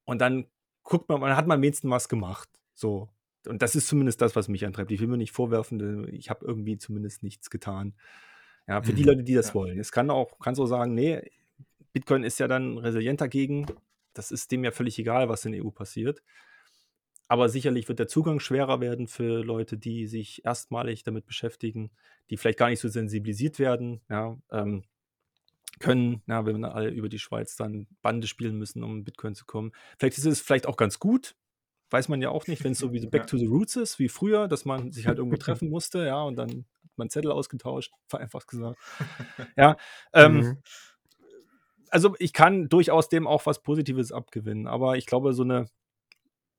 Und dann guckt man, man hat mal wenigstens was gemacht. So, und das ist zumindest das, was mich antreibt. Ich will mir nicht vorwerfen, ich habe irgendwie zumindest nichts getan. Ja, für mhm. die Leute, die das ja. wollen. Es kann auch, kannst auch sagen, nee, Bitcoin ist ja dann resilient dagegen. Das ist dem ja völlig egal, was in der EU passiert. Aber sicherlich wird der Zugang schwerer werden für Leute, die sich erstmalig damit beschäftigen, die vielleicht gar nicht so sensibilisiert werden, ja, ähm, können, ja, wenn wir alle über die Schweiz dann Bande spielen müssen, um Bitcoin zu kommen. Vielleicht ist es vielleicht auch ganz gut, weiß man ja auch nicht, wenn es so wie Back ja. to the Roots ist, wie früher, dass man sich halt irgendwo treffen musste, ja, und dann hat man Zettel ausgetauscht, vereinfacht gesagt. Ja, ähm, mhm. also ich kann durchaus dem auch was Positives abgewinnen, aber ich glaube, so eine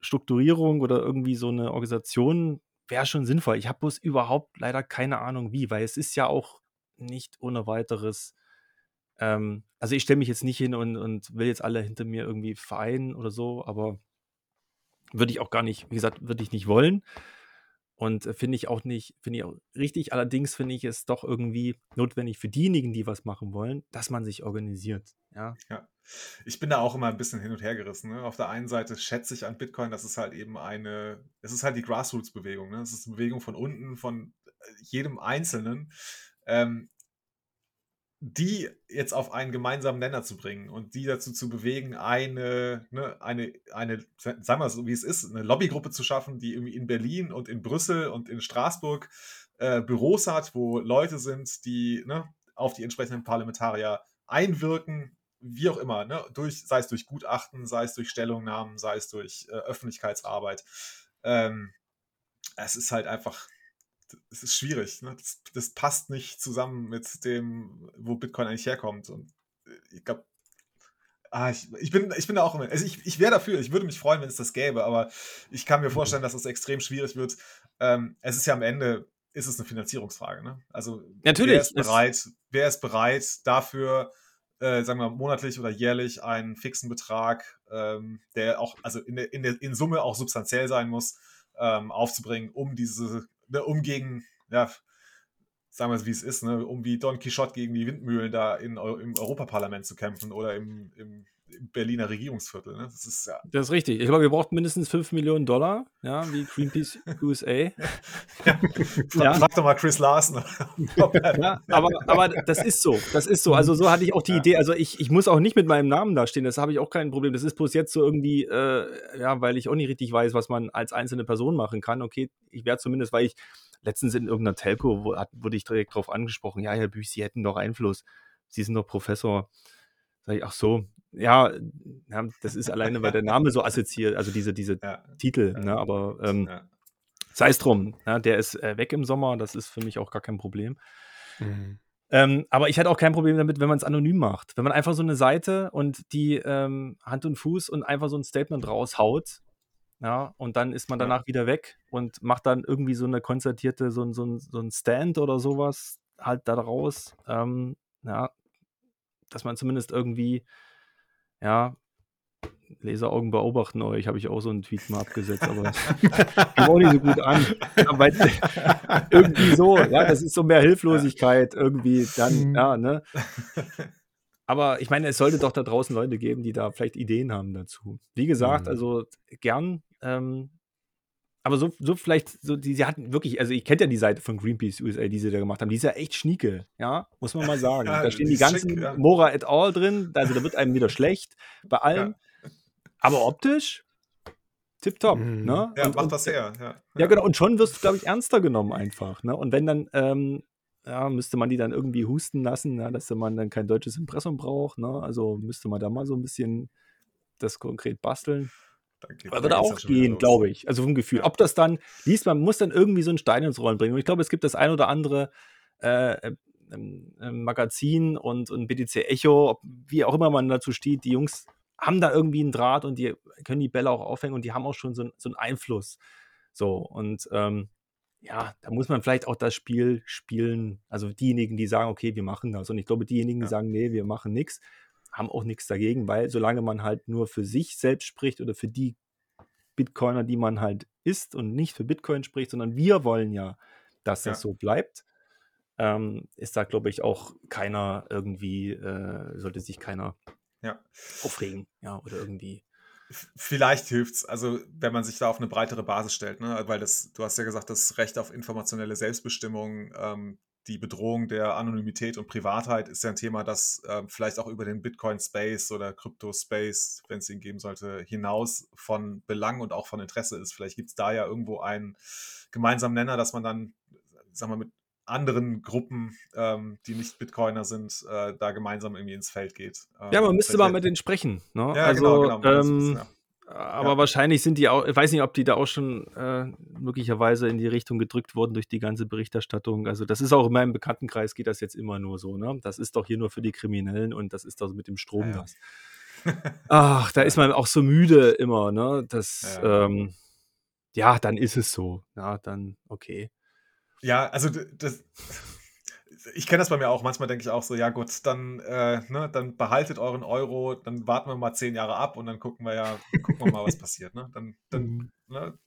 Strukturierung oder irgendwie so eine Organisation wäre schon sinnvoll. Ich habe bloß überhaupt leider keine Ahnung wie, weil es ist ja auch nicht ohne weiteres. Ähm, also ich stelle mich jetzt nicht hin und, und will jetzt alle hinter mir irgendwie vereinen oder so, aber würde ich auch gar nicht, wie gesagt, würde ich nicht wollen. Und äh, finde ich auch nicht, finde ich auch richtig. Allerdings finde ich es doch irgendwie notwendig für diejenigen, die was machen wollen, dass man sich organisiert. Ja. ja. Ich bin da auch immer ein bisschen hin und her gerissen. Ne? Auf der einen Seite schätze ich an Bitcoin, das ist halt eben eine, es ist halt die Grassroots-Bewegung. Ne? Es ist eine Bewegung von unten, von jedem Einzelnen, ähm, die jetzt auf einen gemeinsamen Nenner zu bringen und die dazu zu bewegen, eine, ne, eine, eine, sagen wir mal so, wie es ist, eine Lobbygruppe zu schaffen, die irgendwie in Berlin und in Brüssel und in Straßburg äh, Büros hat, wo Leute sind, die ne, auf die entsprechenden Parlamentarier einwirken, wie auch immer, ne, durch, sei es durch Gutachten, sei es durch Stellungnahmen, sei es durch äh, Öffentlichkeitsarbeit. Ähm, es ist halt einfach es ist schwierig. Ne? Das, das, passt nicht zusammen mit dem, wo Bitcoin eigentlich herkommt. Und äh, ich glaube, ah, ich, ich, bin, ich bin da auch immer. Also ich, ich wäre dafür, ich würde mich freuen, wenn es das gäbe, aber ich kann mir vorstellen, dass es extrem schwierig wird. Ähm, es ist ja am Ende, ist es eine Finanzierungsfrage. Ne? Also Natürlich. wer ist bereit, wer ist bereit dafür, äh, sagen wir monatlich oder jährlich einen fixen Betrag, ähm, der auch, also in, der, in, der, in Summe auch substanziell sein muss, ähm, aufzubringen, um diese ne, um gegen, ja, sagen wir es wie es ist, ne, um wie Don Quixote gegen die Windmühlen da in, im Europaparlament zu kämpfen oder im, im, im Berliner Regierungsviertel. Ne? Das, ist, ja. das ist richtig. Ich glaube, wir brauchen mindestens 5 Millionen Dollar, ja, wie Greenpeace USA. ja. ja. Frag doch mal Chris Larsen. ja, aber, aber das ist so. Das ist so. Also so hatte ich auch die ja. Idee. Also ich, ich muss auch nicht mit meinem Namen da stehen. Das habe ich auch kein Problem. Das ist bloß jetzt so irgendwie, äh, ja, weil ich auch nicht richtig weiß, was man als einzelne Person machen kann. Okay, ich werde zumindest, weil ich letztens in irgendeiner Telco wo, wurde ich direkt darauf angesprochen, ja, Herr Büch, Sie hätten doch Einfluss. Sie sind doch Professor. Sag ich, ach so, ja, ja das ist alleine, weil der Name so assoziiert, also diese, diese ja. Titel, ne, aber ähm, ja. sei es drum, ja, der ist äh, weg im Sommer, das ist für mich auch gar kein Problem. Mhm. Ähm, aber ich hätte auch kein Problem damit, wenn man es anonym macht. Wenn man einfach so eine Seite und die ähm, Hand und Fuß und einfach so ein Statement raushaut, ja, und dann ist man danach wieder weg und macht dann irgendwie so eine konzertierte, so, so, so ein Stand oder sowas halt da raus. Ähm, ja, dass man zumindest irgendwie, ja, Leseraugen beobachten euch, habe ich auch so einen Tweet mal abgesetzt, aber das kommt auch nicht so gut an. Aber irgendwie so, ja, das ist so mehr Hilflosigkeit irgendwie dann, mhm. ja, ne? Aber ich meine, es sollte doch da draußen Leute geben, die da vielleicht Ideen haben dazu. Wie gesagt, mhm. also gern. Ähm, aber so, so vielleicht, so, die, sie hatten wirklich, also ich kenne ja die Seite von Greenpeace USA, die sie da gemacht haben, die ist ja echt schnieke, ja, muss man mal sagen. Ja, da stehen die ganzen schick, ja. Mora et al. drin, also da wird einem wieder schlecht bei allem. Ja. Aber optisch, tipptopp, mhm. ne? Ja, und, macht das her, ja. Ja, genau, und schon wirst du, glaube ich, ernster genommen einfach, ne? Und wenn dann, ähm, ja, müsste man die dann irgendwie husten lassen, ja, dass man dann kein deutsches Impressum braucht. Ne? Also müsste man da mal so ein bisschen das konkret basteln. Danke. würde auch gehen, glaube ich. Also vom Gefühl. Ob das dann liest, man muss dann irgendwie so einen Stein ins Rollen bringen. Und ich glaube, es gibt das ein oder andere äh, äh, Magazin und, und BTC Echo, wie auch immer man dazu steht, die Jungs haben da irgendwie einen Draht und die können die Bälle auch aufhängen und die haben auch schon so, so einen Einfluss. So, und ähm, ja, da muss man vielleicht auch das Spiel spielen. Also diejenigen, die sagen, okay, wir machen das. Und ich glaube, diejenigen, die sagen, nee, wir machen nichts, haben auch nichts dagegen, weil solange man halt nur für sich selbst spricht oder für die Bitcoiner, die man halt ist und nicht für Bitcoin spricht, sondern wir wollen ja, dass das ja. so bleibt, ähm, ist da, glaube ich, auch keiner irgendwie, äh, sollte sich keiner ja. aufregen, ja, oder irgendwie Vielleicht hilft es, also wenn man sich da auf eine breitere Basis stellt, ne? weil das, du hast ja gesagt, das Recht auf informationelle Selbstbestimmung, ähm, die Bedrohung der Anonymität und Privatheit ist ja ein Thema, das ähm, vielleicht auch über den Bitcoin-Space oder Crypto-Space, wenn es ihn geben sollte, hinaus von Belang und auch von Interesse ist. Vielleicht gibt es da ja irgendwo einen gemeinsamen Nenner, dass man dann, sagen wir, mit anderen Gruppen, ähm, die nicht Bitcoiner sind, äh, da gemeinsam irgendwie ins Feld geht. Ähm, ja, man müsste mal mit denen sprechen. Ne? Ja, also, genau, genau. Ähm, ja. Aber ja. wahrscheinlich sind die auch, ich weiß nicht, ob die da auch schon äh, möglicherweise in die Richtung gedrückt wurden durch die ganze Berichterstattung. Also das ist auch in meinem Bekanntenkreis geht das jetzt immer nur so. Ne? Das ist doch hier nur für die Kriminellen und das ist doch mit dem Strom das. Ach, da ist man auch so müde immer. Ne? Das, ja. Ähm, ja, dann ist es so. Ja, dann okay. Ja, also das, ich kenne das bei mir auch. Manchmal denke ich auch so, ja gut, dann, äh, ne, dann behaltet euren Euro, dann warten wir mal zehn Jahre ab und dann gucken wir ja, gucken wir mal, was passiert. Ne? Dann, dann, mhm. ne,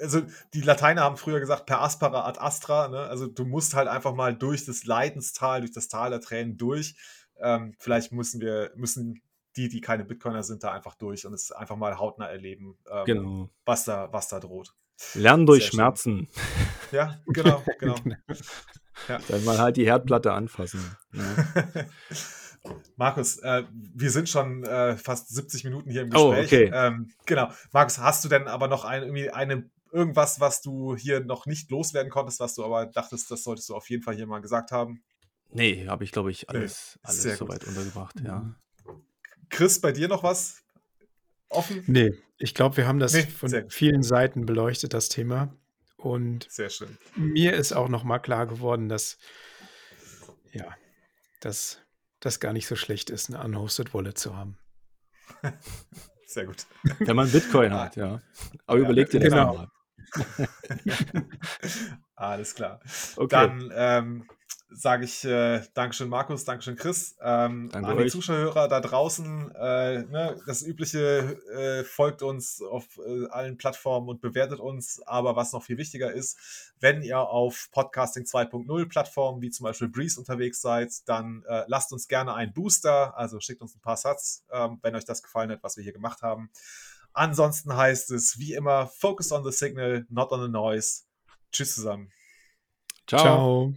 also die Lateiner haben früher gesagt, per aspera ad astra, ne? also du musst halt einfach mal durch das Leidenstal, durch das Tal der Tränen durch. Ähm, vielleicht müssen wir, müssen die, die keine Bitcoiner sind, da einfach durch und es einfach mal hautnah erleben, ähm, genau. was, da, was da droht. Lernen durch Schmerzen. Ja, genau, genau. Ja. Dann mal halt die Herdplatte anfassen. Ja. Markus, äh, wir sind schon äh, fast 70 Minuten hier im oh, Gespräch. Oh, okay. Ähm, genau. Markus, hast du denn aber noch ein, irgendwie eine, irgendwas, was du hier noch nicht loswerden konntest, was du aber dachtest, das solltest du auf jeden Fall hier mal gesagt haben? Nee, habe ich, glaube ich, alles, nee, alles soweit untergebracht, ja. Mhm. Chris, bei dir noch was offen? Nee, ich glaube, wir haben das nee, von vielen Seiten beleuchtet, das Thema. Und sehr schön. Mir ist auch noch mal klar geworden, dass ja, dass das gar nicht so schlecht ist, eine unhosted Wallet zu haben. Sehr gut. Wenn man Bitcoin hat, ja. Aber ja, überleg dir das genau. mal. Alles klar. Okay. Dann ähm, sage ich äh, Dankeschön Markus, Dankeschön Chris. Ähm, Danke an die euch. Zuschauer da draußen, äh, ne, das Übliche äh, folgt uns auf äh, allen Plattformen und bewertet uns. Aber was noch viel wichtiger ist, wenn ihr auf Podcasting 2.0 Plattformen wie zum Beispiel Breeze unterwegs seid, dann äh, lasst uns gerne einen Booster, also schickt uns ein paar Satz, ähm, wenn euch das gefallen hat, was wir hier gemacht haben. Ansonsten heißt es wie immer, focus on the signal, not on the noise. Tschüss zusammen. Ciao. Ciao.